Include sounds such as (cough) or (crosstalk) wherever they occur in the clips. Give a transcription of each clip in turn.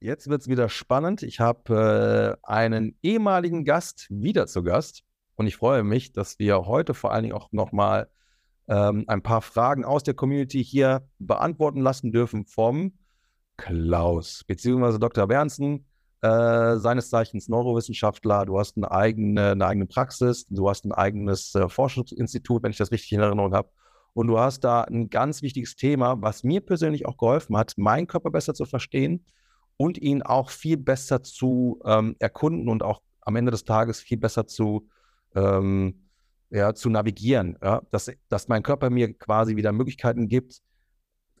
Jetzt wird es wieder spannend. Ich habe äh, einen ehemaligen Gast wieder zu Gast und ich freue mich, dass wir heute vor allen Dingen auch nochmal ähm, ein paar Fragen aus der Community hier beantworten lassen dürfen vom Klaus, beziehungsweise Dr. Bernsen, äh, seines Zeichens Neurowissenschaftler. Du hast eine eigene, eine eigene Praxis, du hast ein eigenes äh, Forschungsinstitut, wenn ich das richtig in Erinnerung habe. Und du hast da ein ganz wichtiges Thema, was mir persönlich auch geholfen hat, meinen Körper besser zu verstehen und ihn auch viel besser zu ähm, erkunden und auch am Ende des Tages viel besser zu, ähm, ja, zu navigieren. Ja? Dass, dass mein Körper mir quasi wieder Möglichkeiten gibt.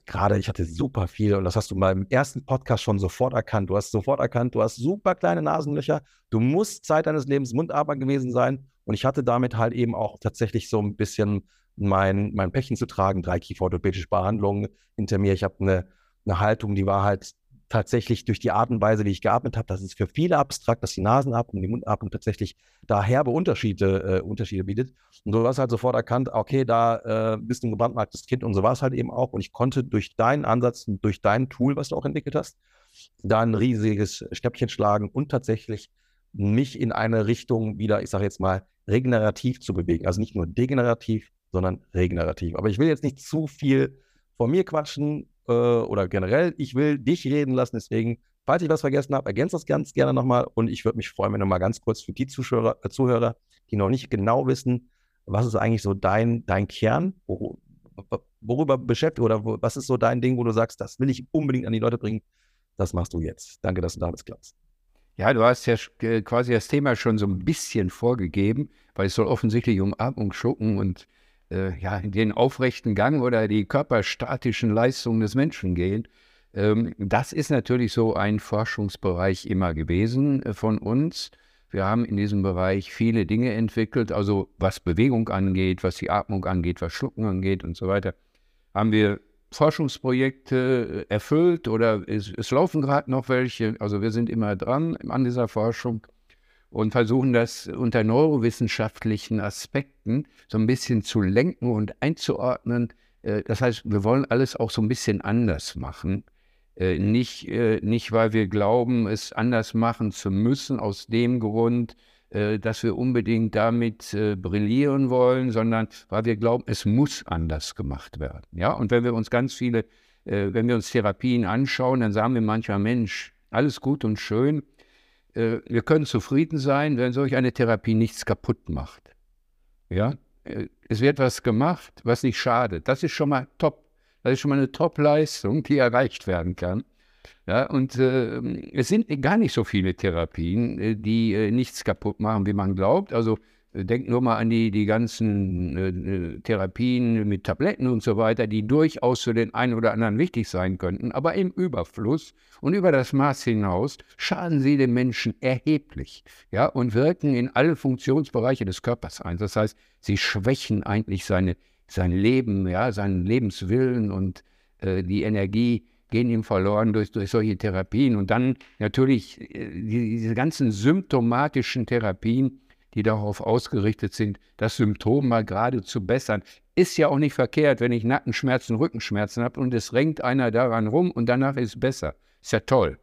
Gerade ich hatte super viel und das hast du beim ersten Podcast schon sofort erkannt. Du hast sofort erkannt, du hast super kleine Nasenlöcher. Du musst Zeit deines Lebens Mundarbeiter gewesen sein. Und ich hatte damit halt eben auch tatsächlich so ein bisschen mein, mein Päckchen zu tragen, drei kieferorthopädische Behandlungen hinter mir. Ich habe eine, eine Haltung, die war halt tatsächlich durch die Art und Weise, wie ich geatmet habe, das ist für viele abstrakt, dass die Nasenatmung, die Mundatmung tatsächlich da herbe Unterschiede, äh, Unterschiede bietet. Und du hast halt sofort erkannt, okay, da äh, bist du ein gebrandmarktes Kind und so war es halt eben auch. Und ich konnte durch deinen Ansatz durch dein Tool, was du auch entwickelt hast, da ein riesiges Schnäppchen schlagen und tatsächlich mich in eine Richtung wieder, ich sage jetzt mal, regenerativ zu bewegen. Also nicht nur degenerativ, sondern regenerativ. Aber ich will jetzt nicht zu viel von mir quatschen äh, oder generell, ich will dich reden lassen. Deswegen, falls ich was vergessen habe, ergänze das ganz gerne nochmal. Und ich würde mich freuen, wenn du mal ganz kurz für die Zuschauer, äh, Zuhörer, die noch nicht genau wissen, was ist eigentlich so dein, dein Kern, wor worüber beschäftigt oder wo, was ist so dein Ding, wo du sagst, das will ich unbedingt an die Leute bringen. Das machst du jetzt. Danke, dass du da bist, Klaus. Ja, du hast ja quasi das Thema schon so ein bisschen vorgegeben, weil es soll offensichtlich um Atmung, Schlucken und äh, ja, den aufrechten Gang oder die körperstatischen Leistungen des Menschen gehen. Ähm, das ist natürlich so ein Forschungsbereich immer gewesen äh, von uns. Wir haben in diesem Bereich viele Dinge entwickelt, also was Bewegung angeht, was die Atmung angeht, was Schlucken angeht und so weiter. Haben wir Forschungsprojekte äh, erfüllt oder es, es laufen gerade noch welche. Also wir sind immer dran an dieser Forschung und versuchen das unter neurowissenschaftlichen Aspekten so ein bisschen zu lenken und einzuordnen. Äh, das heißt, wir wollen alles auch so ein bisschen anders machen. Äh, nicht, äh, nicht, weil wir glauben, es anders machen zu müssen, aus dem Grund, dass wir unbedingt damit brillieren wollen, sondern weil wir glauben, es muss anders gemacht werden. Ja? Und wenn wir uns ganz viele, wenn wir uns Therapien anschauen, dann sagen wir manchmal, Mensch, alles gut und schön, wir können zufrieden sein, wenn solch eine Therapie nichts kaputt macht. Ja, äh, es wird was gemacht, was nicht schadet. Das ist schon mal top. Das ist schon mal eine Top-Leistung, die erreicht werden kann. Ja, und äh, es sind gar nicht so viele Therapien, äh, die äh, nichts kaputt machen, wie man glaubt. Also Denk nur mal an die, die ganzen äh, äh, Therapien mit Tabletten und so weiter, die durchaus für den einen oder anderen wichtig sein könnten, aber im Überfluss und über das Maß hinaus schaden sie dem Menschen erheblich ja, und wirken in alle Funktionsbereiche des Körpers ein. Das heißt, sie schwächen eigentlich seine, sein Leben, ja, seinen Lebenswillen und äh, die Energie gehen ihm verloren durch, durch solche Therapien. Und dann natürlich äh, diese ganzen symptomatischen Therapien, die darauf ausgerichtet sind, das Symptom mal gerade zu bessern. Ist ja auch nicht verkehrt, wenn ich Nackenschmerzen, Rückenschmerzen habe und es renkt einer daran rum und danach ist es besser. Ist ja toll.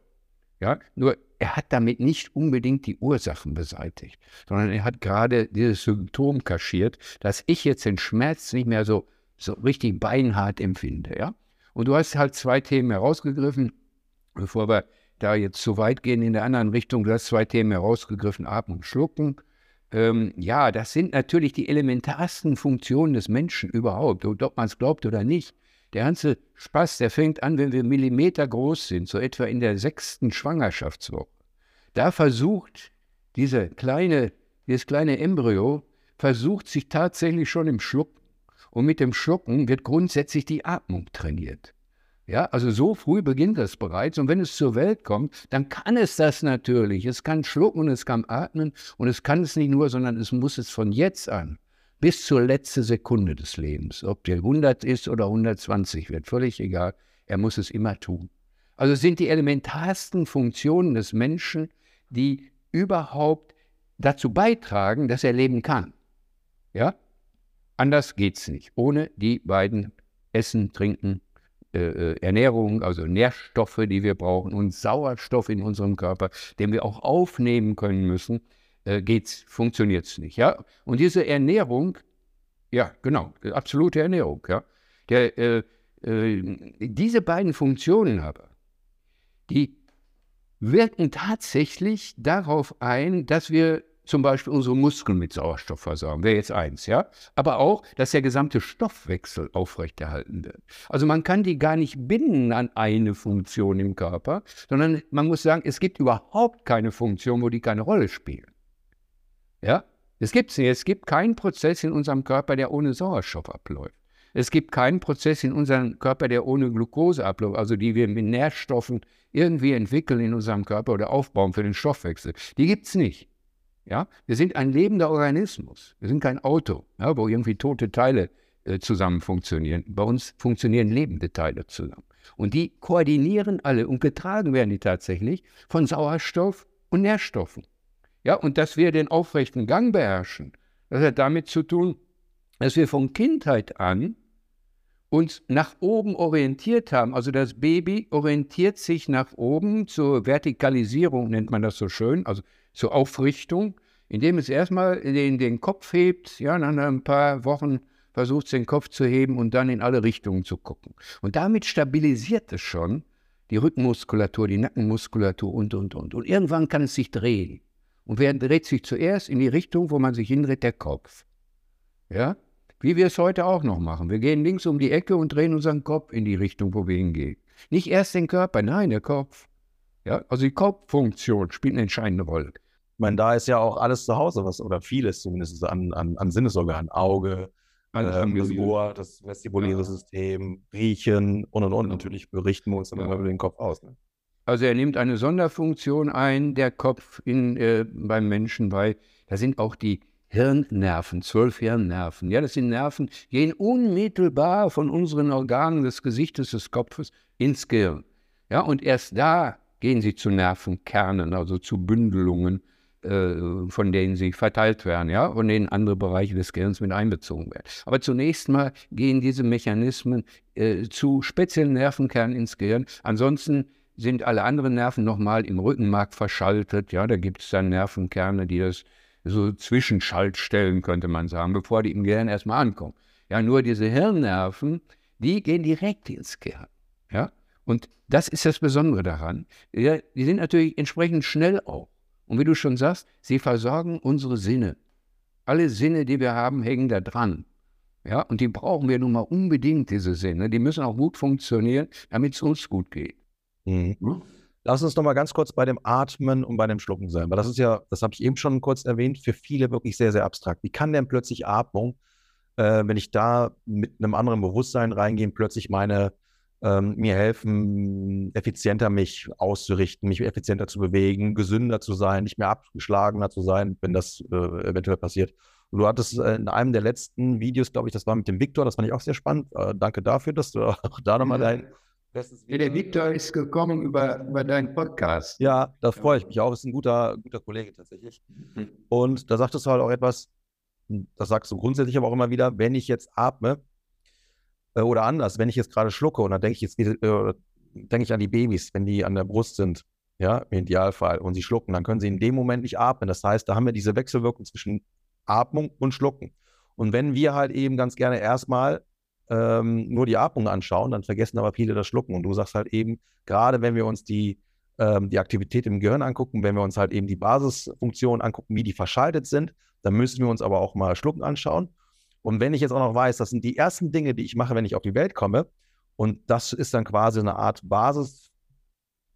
Ja, nur er hat damit nicht unbedingt die Ursachen beseitigt, sondern er hat gerade dieses Symptom kaschiert, dass ich jetzt den Schmerz nicht mehr so, so richtig beinhart empfinde. Ja? Und du hast halt zwei Themen herausgegriffen, bevor wir da jetzt zu weit gehen in der anderen Richtung. Du hast zwei Themen herausgegriffen, Atmen und Schlucken. Ähm, ja, das sind natürlich die elementarsten Funktionen des Menschen überhaupt, ob man es glaubt oder nicht. Der ganze Spaß, der fängt an, wenn wir Millimeter groß sind, so etwa in der sechsten Schwangerschaftswoche. Da versucht diese kleine, dieses kleine Embryo, versucht sich tatsächlich schon im Schlucken. Und mit dem Schlucken wird grundsätzlich die Atmung trainiert. Ja, also so früh beginnt das bereits. Und wenn es zur Welt kommt, dann kann es das natürlich. Es kann schlucken und es kann atmen. Und es kann es nicht nur, sondern es muss es von jetzt an bis zur letzten Sekunde des Lebens. Ob der 100 ist oder 120 wird, völlig egal. Er muss es immer tun. Also es sind die elementarsten Funktionen des Menschen, die überhaupt dazu beitragen, dass er leben kann. Ja? Anders geht's nicht. Ohne die beiden Essen, Trinken, äh, Ernährung, also Nährstoffe, die wir brauchen und Sauerstoff in unserem Körper, den wir auch aufnehmen können müssen, äh, funktioniert es nicht. Ja? Und diese Ernährung, ja, genau, absolute Ernährung, ja. Der, äh, äh, diese beiden Funktionen aber, die wirken tatsächlich darauf ein, dass wir zum Beispiel unsere Muskeln mit Sauerstoff versorgen, wäre jetzt eins, ja. Aber auch, dass der gesamte Stoffwechsel aufrechterhalten wird. Also man kann die gar nicht binden an eine Funktion im Körper, sondern man muss sagen, es gibt überhaupt keine Funktion, wo die keine Rolle spielen. Ja, es gibt nicht. Es gibt keinen Prozess in unserem Körper, der ohne Sauerstoff abläuft. Es gibt keinen Prozess in unserem Körper, der ohne Glucose abläuft, also die wir mit Nährstoffen irgendwie entwickeln in unserem Körper oder aufbauen für den Stoffwechsel. Die gibt es nicht. Ja? Wir sind ein lebender Organismus. Wir sind kein Auto, ja, wo irgendwie tote Teile äh, zusammen funktionieren. Bei uns funktionieren lebende Teile zusammen. Und die koordinieren alle und getragen werden die tatsächlich von Sauerstoff und Nährstoffen. Ja, und dass wir den aufrechten Gang beherrschen, das hat damit zu tun, dass wir von Kindheit an uns nach oben orientiert haben. Also das Baby orientiert sich nach oben zur Vertikalisierung, nennt man das so schön, also zur Aufrichtung, indem es erstmal den, den Kopf hebt, ja, nach ein paar Wochen versucht, den Kopf zu heben und dann in alle Richtungen zu gucken. Und damit stabilisiert es schon die Rückenmuskulatur, die Nackenmuskulatur und, und, und. Und irgendwann kann es sich drehen. Und wer dreht sich zuerst in die Richtung, wo man sich hindreht? Der Kopf. Ja? Wie wir es heute auch noch machen. Wir gehen links um die Ecke und drehen unseren Kopf in die Richtung, wo wir hingehen. Nicht erst den Körper, nein, der Kopf. Ja, also die Kopffunktion spielt eine entscheidende Rolle. Ich meine, da ist ja auch alles zu Hause, was, oder vieles zumindest an, an, an Sinnesorganen. Auge, ähm, das Ohr, das vestibuläre ja. System, Riechen und und und. Natürlich berichten wir uns dann ja. immer über den Kopf aus. Ne? Also er nimmt eine Sonderfunktion ein, der Kopf in, äh, beim Menschen, weil da sind auch die Hirnnerven, zwölf Hirnnerven. Ja, das sind Nerven, gehen unmittelbar von unseren Organen des Gesichtes, des Kopfes ins Gehirn. Ja, und erst da gehen sie zu Nervenkernen, also zu Bündelungen, äh, von denen sie verteilt werden, ja, und in andere Bereiche des Gehirns mit einbezogen werden. Aber zunächst mal gehen diese Mechanismen äh, zu speziellen Nervenkernen ins Gehirn. Ansonsten sind alle anderen Nerven nochmal im Rückenmark verschaltet. Ja, da gibt es dann Nervenkerne, die das so Zwischenschaltstellen, könnte man sagen, bevor die im Gehirn erstmal ankommen. Ja, nur diese Hirnnerven, die gehen direkt ins Gehirn. Ja, und das ist das Besondere daran. Ja, die sind natürlich entsprechend schnell auch. Und wie du schon sagst, sie versorgen unsere Sinne. Alle Sinne, die wir haben, hängen da dran. Ja, und die brauchen wir nun mal unbedingt, diese Sinne. Die müssen auch gut funktionieren, damit es uns gut geht. Mhm. Hm? Lass uns noch mal ganz kurz bei dem Atmen und bei dem Schlucken sein, weil das ist ja, das habe ich eben schon kurz erwähnt, für viele wirklich sehr, sehr abstrakt. Wie kann denn plötzlich Atmung, äh, wenn ich da mit einem anderen Bewusstsein reingehe, plötzlich meine, ähm, mir helfen, effizienter mich auszurichten, mich effizienter zu bewegen, gesünder zu sein, nicht mehr abgeschlagener zu sein, wenn das äh, eventuell passiert. Und du hattest äh, in einem der letzten Videos, glaube ich, das war mit dem Viktor, das fand ich auch sehr spannend. Äh, danke dafür, dass du (laughs) auch da nochmal dein ja, der Victor ist gekommen über, über deinen Podcast. Ja, da freue ich mich auch. Ist ein guter, guter Kollege tatsächlich. Mhm. Und da sagtest du halt auch etwas, das sagst du grundsätzlich aber auch immer wieder, wenn ich jetzt atme, oder anders, wenn ich jetzt gerade schlucke und dann denke ich jetzt äh, denke ich an die Babys, wenn die an der Brust sind, ja, im Idealfall, und sie schlucken, dann können sie in dem Moment nicht atmen. Das heißt, da haben wir diese Wechselwirkung zwischen Atmung und Schlucken. Und wenn wir halt eben ganz gerne erstmal ähm, nur die Atmung anschauen, dann vergessen aber viele das Schlucken. Und du sagst halt eben, gerade wenn wir uns die, ähm, die Aktivität im Gehirn angucken, wenn wir uns halt eben die Basisfunktionen angucken, wie die verschaltet sind, dann müssen wir uns aber auch mal Schlucken anschauen. Und wenn ich jetzt auch noch weiß, das sind die ersten Dinge, die ich mache, wenn ich auf die Welt komme, und das ist dann quasi eine Art Basis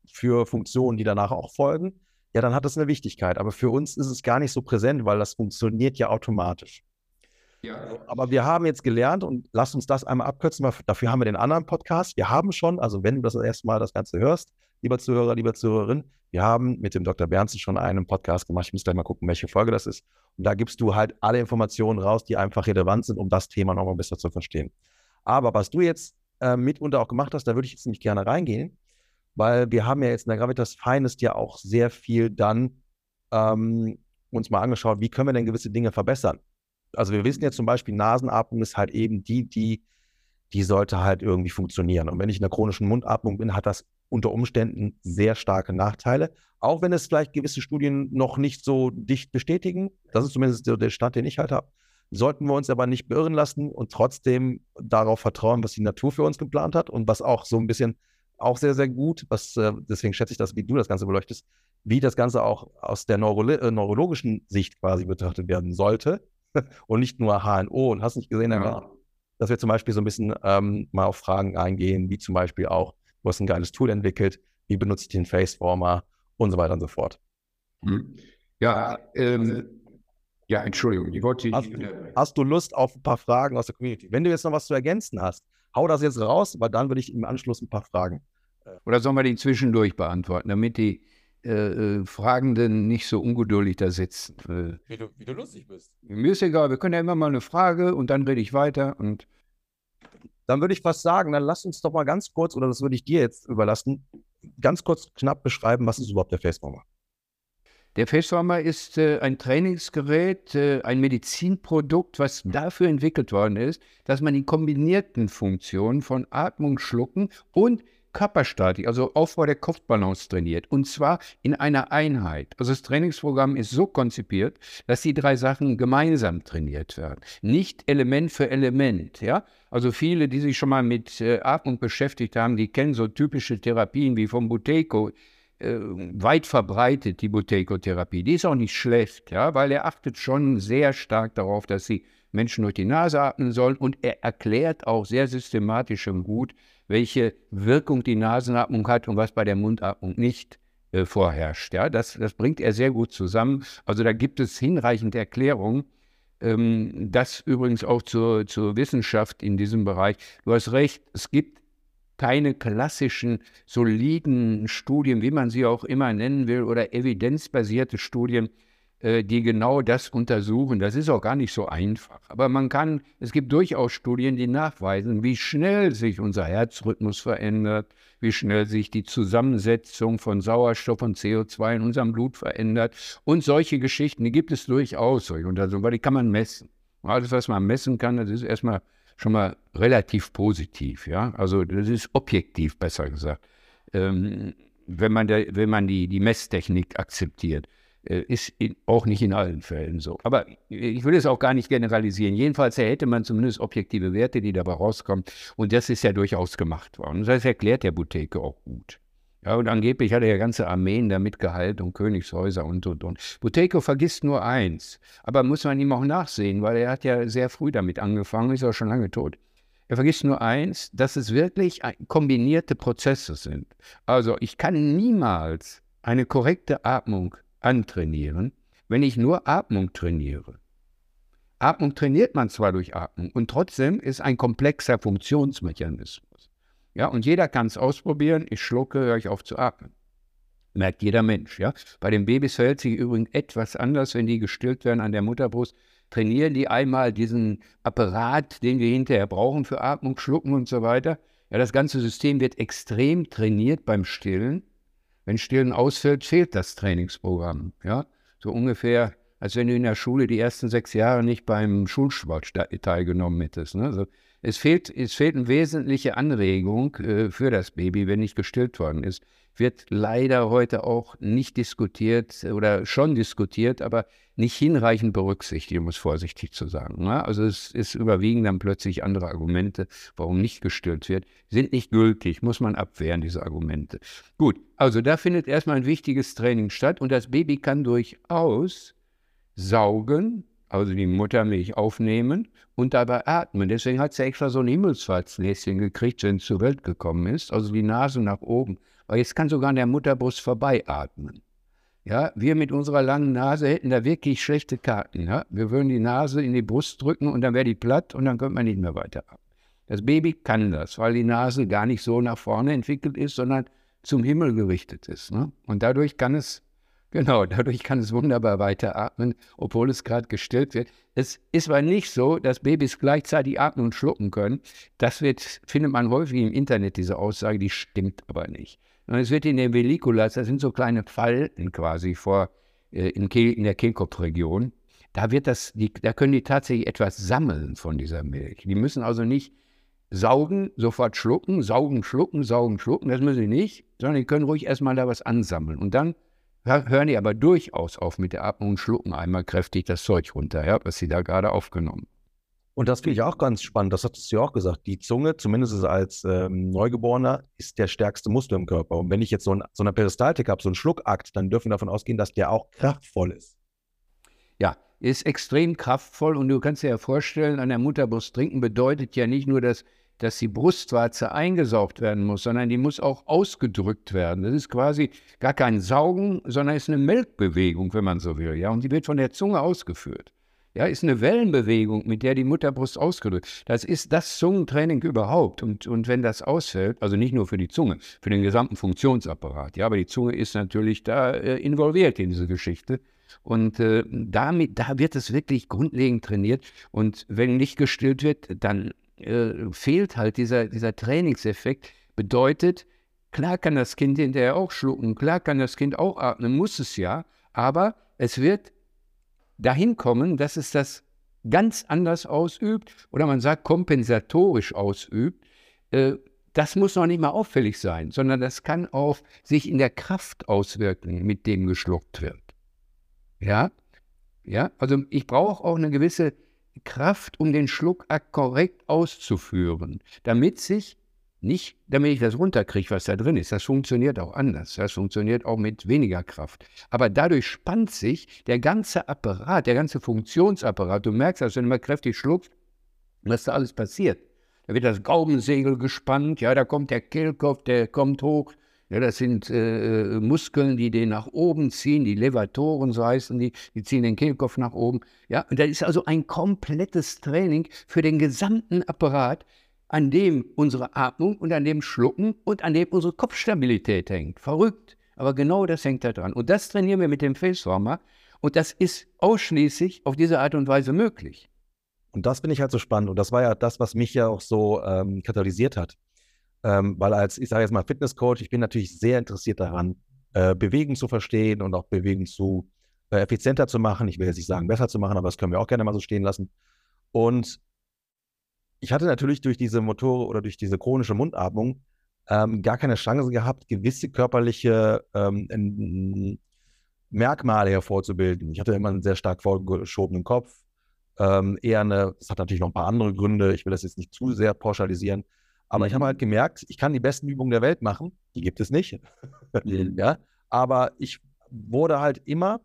für Funktionen, die danach auch folgen, ja, dann hat das eine Wichtigkeit. Aber für uns ist es gar nicht so präsent, weil das funktioniert ja automatisch. Ja. Aber wir haben jetzt gelernt und lass uns das einmal abkürzen, weil dafür haben wir den anderen Podcast. Wir haben schon, also wenn du das erste Mal das Ganze hörst, lieber Zuhörer, lieber Zuhörerin, wir haben mit dem Dr. Bernsen schon einen Podcast gemacht. Ich muss gleich mal gucken, welche Folge das ist. Und da gibst du halt alle Informationen raus, die einfach relevant sind, um das Thema nochmal besser zu verstehen. Aber was du jetzt äh, mitunter auch gemacht hast, da würde ich jetzt nicht gerne reingehen, weil wir haben ja jetzt in der Gravitas Finest ja auch sehr viel dann ähm, uns mal angeschaut, wie können wir denn gewisse Dinge verbessern also wir wissen ja zum Beispiel, Nasenatmung ist halt eben die, die die sollte halt irgendwie funktionieren. Und wenn ich in der chronischen Mundatmung bin, hat das unter Umständen sehr starke Nachteile. Auch wenn es vielleicht gewisse Studien noch nicht so dicht bestätigen. Das ist zumindest der Stand, den ich halt habe. Sollten wir uns aber nicht beirren lassen und trotzdem darauf vertrauen, was die Natur für uns geplant hat und was auch so ein bisschen auch sehr, sehr gut, was, äh, deswegen schätze ich das, wie du das Ganze beleuchtest, wie das Ganze auch aus der Neuro äh, neurologischen Sicht quasi betrachtet werden sollte (laughs) und nicht nur HNO und hast nicht gesehen, ja. dass wir zum Beispiel so ein bisschen ähm, mal auf Fragen eingehen, wie zum Beispiel auch, du hast ein geiles Tool entwickelt, wie benutze ich den Faceformer und so weiter und so fort. Hm. Ja, ähm, ja, Entschuldigung, ich wollte. Hast, hast, du Lust auf ein paar Fragen aus der Community? Wenn du jetzt noch was zu ergänzen hast, hau das jetzt raus, weil dann würde ich im Anschluss ein paar Fragen. Äh, Oder sollen wir die zwischendurch beantworten, damit die äh, äh, Fragenden nicht so ungeduldig da sitzen? Wie du, wie du lustig bist. Mir ist egal, wir können ja immer mal eine Frage und dann rede ich weiter und. Dann würde ich fast sagen, dann lass uns doch mal ganz kurz, oder das würde ich dir jetzt überlassen, ganz kurz knapp beschreiben, was ist überhaupt der Faceformer? Der Faceformer ist äh, ein Trainingsgerät, äh, ein Medizinprodukt, was dafür entwickelt worden ist, dass man die kombinierten Funktionen von Atmung, Schlucken und Körperstatik, also Aufbau der Kopfbalance trainiert. Und zwar in einer Einheit. Also das Trainingsprogramm ist so konzipiert, dass die drei Sachen gemeinsam trainiert werden. Nicht Element für Element. Ja? Also viele, die sich schon mal mit äh, Atmung beschäftigt haben, die kennen so typische Therapien wie vom Buteco äh, weit verbreitet, die Buteco-Therapie. Die ist auch nicht schlecht, ja, weil er achtet schon sehr stark darauf, dass sie Menschen durch die Nase atmen sollen und er erklärt auch sehr systematisch und gut, welche Wirkung die Nasenatmung hat und was bei der Mundatmung nicht äh, vorherrscht. Ja, das, das bringt er sehr gut zusammen. Also da gibt es hinreichend Erklärungen. Ähm, das übrigens auch zur, zur Wissenschaft in diesem Bereich. Du hast recht, es gibt keine klassischen, soliden Studien, wie man sie auch immer nennen will, oder evidenzbasierte Studien, die genau das untersuchen. Das ist auch gar nicht so einfach. Aber man kann, es gibt durchaus Studien, die nachweisen, wie schnell sich unser Herzrhythmus verändert, wie schnell sich die Zusammensetzung von Sauerstoff und CO2 in unserem Blut verändert. Und solche Geschichten, die gibt es durchaus, solche Untersuchungen, weil die kann man messen. Alles, was man messen kann, das ist erstmal schon mal relativ positiv, ja. Also das ist objektiv, besser gesagt. Ähm, wenn man, der, wenn man die, die Messtechnik akzeptiert. Äh, ist auch nicht in allen Fällen so. Aber ich will es auch gar nicht generalisieren. Jedenfalls hätte man zumindest objektive Werte, die dabei rauskommen. Und das ist ja durchaus gemacht worden. Das erklärt der Buteke auch gut. Ja, und angeblich hat er ja ganze Armeen damit gehalten und Königshäuser und, und, und. Buteyko vergisst nur eins, aber muss man ihm auch nachsehen, weil er hat ja sehr früh damit angefangen, ist auch schon lange tot. Er vergisst nur eins, dass es wirklich kombinierte Prozesse sind. Also ich kann niemals eine korrekte Atmung antrainieren, wenn ich nur Atmung trainiere. Atmung trainiert man zwar durch Atmung und trotzdem ist ein komplexer Funktionsmechanismus. Ja, und jeder kann es ausprobieren. Ich schlucke, höre ich auf zu atmen. Merkt jeder Mensch. Ja? Bei den Babys verhält sich übrigens etwas anders, wenn die gestillt werden an der Mutterbrust. Trainieren die einmal diesen Apparat, den wir hinterher brauchen für Atmung, Schlucken und so weiter. Ja, das ganze System wird extrem trainiert beim Stillen. Wenn Stillen ausfällt, fehlt das Trainingsprogramm. Ja, so ungefähr, als wenn du in der Schule die ersten sechs Jahre nicht beim Schulsport teilgenommen hättest. Ne? Also es fehlt, es fehlt eine wesentliche Anregung äh, für das Baby, wenn nicht gestillt worden ist. Wird leider heute auch nicht diskutiert oder schon diskutiert, aber nicht hinreichend berücksichtigt, um es vorsichtig zu sagen. Ne? Also es, es überwiegen dann plötzlich andere Argumente, warum nicht gestillt wird, sind nicht gültig, muss man abwehren, diese Argumente. Gut, also da findet erstmal ein wichtiges Training statt und das Baby kann durchaus saugen, also die Muttermilch aufnehmen und dabei atmen. Deswegen hat sie extra so ein Himmelsfahrtsnäschen gekriegt, wenn es zur Welt gekommen ist, also die Nase nach oben. Aber jetzt kann sogar an der Mutterbrust vorbei atmen. Ja, wir mit unserer langen Nase hätten da wirklich schlechte Karten. Ja? Wir würden die Nase in die Brust drücken und dann wäre die platt und dann könnte man nicht mehr weiter atmen. Das Baby kann das, weil die Nase gar nicht so nach vorne entwickelt ist, sondern zum Himmel gerichtet ist. Ne? Und dadurch kann es (laughs) Genau, dadurch kann es wunderbar weiteratmen, obwohl es gerade gestillt wird. Es ist aber nicht so, dass Babys gleichzeitig atmen und schlucken können. Das wird, findet man häufig im Internet, diese Aussage, die stimmt aber nicht. Und es wird in den Velikulas, das sind so kleine Falten quasi vor, äh, in, Kehl, in der Kehlkopfregion, da wird das, die, da können die tatsächlich etwas sammeln von dieser Milch. Die müssen also nicht saugen, sofort schlucken, saugen, schlucken, saugen, schlucken. Das müssen sie nicht, sondern die können ruhig erstmal da was ansammeln. Und dann hören die aber durchaus auf mit der Atmung und schlucken einmal kräftig das Zeug runter, ja, was sie da gerade aufgenommen und das finde ich auch ganz spannend, das hattest du ja auch gesagt. Die Zunge, zumindest als ähm, Neugeborener, ist der stärkste Muskel im Körper. Und wenn ich jetzt so, ein, so eine Peristaltik habe, so einen Schluckakt, dann dürfen wir davon ausgehen, dass der auch kraftvoll ist. Ja, ist extrem kraftvoll und du kannst dir ja vorstellen, an der Mutterbrust trinken bedeutet ja nicht nur, dass, dass die Brustwarze eingesaugt werden muss, sondern die muss auch ausgedrückt werden. Das ist quasi gar kein Saugen, sondern ist eine Melkbewegung, wenn man so will. Ja, und die wird von der Zunge ausgeführt. Ja, ist eine Wellenbewegung, mit der die Mutterbrust ausgedrückt. Das ist das Zungentraining überhaupt. Und, und wenn das ausfällt, also nicht nur für die Zunge, für den gesamten Funktionsapparat, ja, aber die Zunge ist natürlich da äh, involviert in diese Geschichte. Und äh, damit, da wird es wirklich grundlegend trainiert. Und wenn nicht gestillt wird, dann äh, fehlt halt dieser, dieser Trainingseffekt. Bedeutet, klar kann das Kind hinterher auch schlucken, klar kann das Kind auch atmen, muss es ja, aber es wird dahin kommen, dass es das ganz anders ausübt oder man sagt kompensatorisch ausübt, äh, das muss noch nicht mal auffällig sein, sondern das kann auch sich in der Kraft auswirken, mit dem geschluckt wird. Ja, ja, also ich brauche auch eine gewisse Kraft, um den Schluckakt korrekt auszuführen, damit sich nicht, damit ich das runterkriege, was da drin ist. Das funktioniert auch anders. Das funktioniert auch mit weniger Kraft. Aber dadurch spannt sich der ganze Apparat, der ganze Funktionsapparat. Du merkst, dass wenn du mal kräftig schluckst, was da alles passiert. Da wird das Gaumensegel gespannt, ja, da kommt der Kehlkopf, der kommt hoch. Ja, das sind äh, Muskeln, die den nach oben ziehen, die Levatoren, so heißen die, die ziehen den Kehlkopf nach oben. Ja, und das ist also ein komplettes Training für den gesamten Apparat, an dem unsere Atmung und an dem Schlucken und an dem unsere Kopfstabilität hängt. Verrückt. Aber genau das hängt da dran. Und das trainieren wir mit dem Facewarmer. Und das ist ausschließlich auf diese Art und Weise möglich. Und das finde ich halt so spannend. Und das war ja das, was mich ja auch so ähm, katalysiert hat. Ähm, weil als, ich sage jetzt mal, Fitnesscoach, ich bin natürlich sehr interessiert daran, äh, Bewegen zu verstehen und auch Bewegen zu äh, effizienter zu machen. Ich will jetzt nicht sagen, besser zu machen, aber das können wir auch gerne mal so stehen lassen. Und ich hatte natürlich durch diese Motore oder durch diese chronische Mundatmung ähm, gar keine Chance gehabt, gewisse körperliche ähm, Merkmale hervorzubilden. Ich hatte immer einen sehr stark vorgeschobenen Kopf. Ähm, eher eine, das hat natürlich noch ein paar andere Gründe, ich will das jetzt nicht zu sehr pauschalisieren, aber mhm. ich habe halt gemerkt, ich kann die besten Übungen der Welt machen, die gibt es nicht. Mhm. (laughs) ja, aber ich wurde halt immer,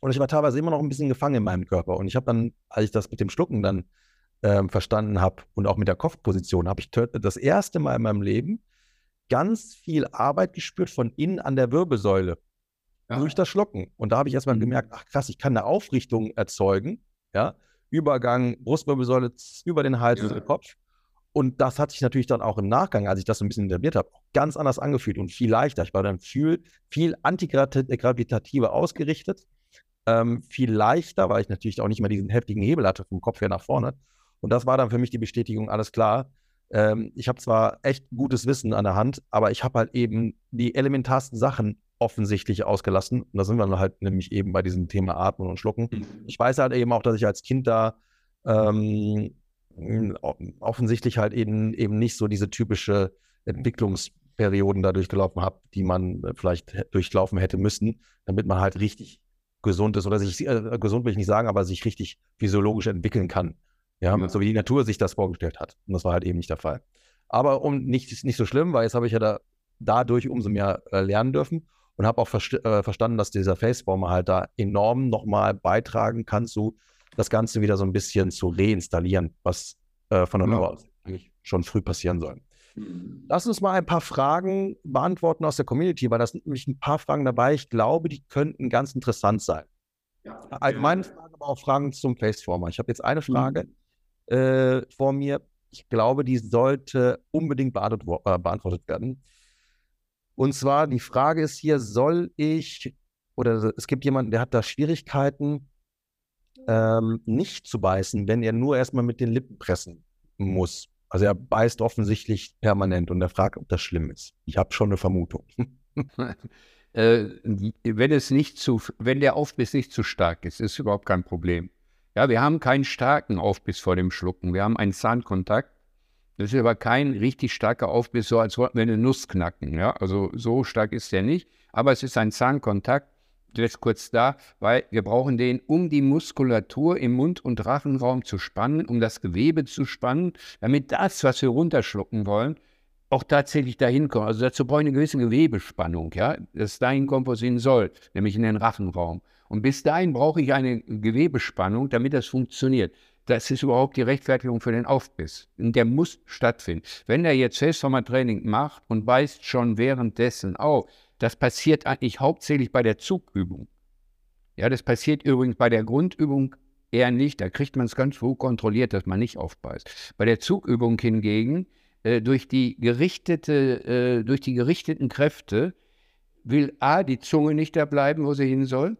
und ich war teilweise immer noch ein bisschen gefangen in meinem Körper. Und ich habe dann, als ich das mit dem Schlucken dann ähm, verstanden habe und auch mit der Kopfposition, habe ich das erste Mal in meinem Leben ganz viel Arbeit gespürt von innen an der Wirbelsäule ja. durch das Schlucken. Und da habe ich erstmal mhm. gemerkt, ach krass, ich kann eine Aufrichtung erzeugen, ja, Übergang Brustwirbelsäule über den Hals, ja. den Kopf. Und das hat sich natürlich dann auch im Nachgang, als ich das so ein bisschen etabliert habe, ganz anders angefühlt und viel leichter. Ich war dann viel, viel antigravitativer ausgerichtet, ähm, viel leichter, weil ich natürlich auch nicht mehr diesen heftigen Hebel hatte vom Kopf her nach vorne. Und das war dann für mich die Bestätigung, alles klar. Ähm, ich habe zwar echt gutes Wissen an der Hand, aber ich habe halt eben die elementarsten Sachen offensichtlich ausgelassen. Und da sind wir dann halt nämlich eben bei diesem Thema Atmen und Schlucken. Mhm. Ich weiß halt eben auch, dass ich als Kind da ähm, offensichtlich halt eben, eben nicht so diese typische Entwicklungsperioden da durchgelaufen habe, die man vielleicht durchlaufen hätte müssen, damit man halt richtig gesund ist oder sich, äh, gesund will ich nicht sagen, aber sich richtig physiologisch entwickeln kann. Ja, ja, so wie die Natur sich das vorgestellt hat. Und das war halt eben nicht der Fall. Aber um nicht, nicht so schlimm, weil jetzt habe ich ja da dadurch umso mehr äh, lernen dürfen und habe auch äh, verstanden, dass dieser Faceformer halt da enorm nochmal beitragen kann, zu das Ganze wieder so ein bisschen zu reinstallieren, was äh, von der Natur aus eigentlich schon früh passieren soll. Mhm. Lass uns mal ein paar Fragen beantworten aus der Community, weil da sind nämlich ein paar Fragen dabei. Ich glaube, die könnten ganz interessant sein. Ja, Allgemeine Fragen, aber auch Fragen zum Faceformer. Ich habe jetzt eine Frage. Mhm äh, vor mir. Ich glaube, die sollte unbedingt äh, beantwortet werden. Und zwar die Frage ist hier, soll ich, oder es gibt jemanden, der hat da Schwierigkeiten, ähm, nicht zu beißen, wenn er nur erstmal mit den Lippen pressen muss. Also er beißt offensichtlich permanent und er fragt, ob das schlimm ist. Ich habe schon eine Vermutung. (laughs) äh, wenn es nicht zu, wenn der Aufbiss nicht zu stark ist, ist überhaupt kein Problem. Ja, wir haben keinen starken Aufbiss vor dem Schlucken. Wir haben einen Zahnkontakt. Das ist aber kein richtig starker Aufbiss, so als wollten wir eine Nuss knacken. Ja? Also so stark ist der nicht, aber es ist ein Zahnkontakt. Jetzt kurz da, weil wir brauchen den, um die Muskulatur im Mund- und Rachenraum zu spannen, um das Gewebe zu spannen, damit das, was wir runterschlucken wollen, auch tatsächlich dahin kommt. Also dazu brauche ich eine gewisse Gewebespannung, ja, dass dahin kommt, wo es hin soll, nämlich in den Rachenraum. Und bis dahin brauche ich eine Gewebespannung, damit das funktioniert. Das ist überhaupt die Rechtfertigung für den Aufbiss. Und der muss stattfinden. Wenn er jetzt Festformer-Training macht und beißt schon währenddessen auf, das passiert eigentlich hauptsächlich bei der Zugübung. Ja, das passiert übrigens bei der Grundübung eher nicht. Da kriegt man es ganz gut kontrolliert, dass man nicht aufbeißt. Bei der Zugübung hingegen äh, durch, die gerichtete, äh, durch die gerichteten Kräfte will A, die Zunge nicht da bleiben, wo sie hin soll.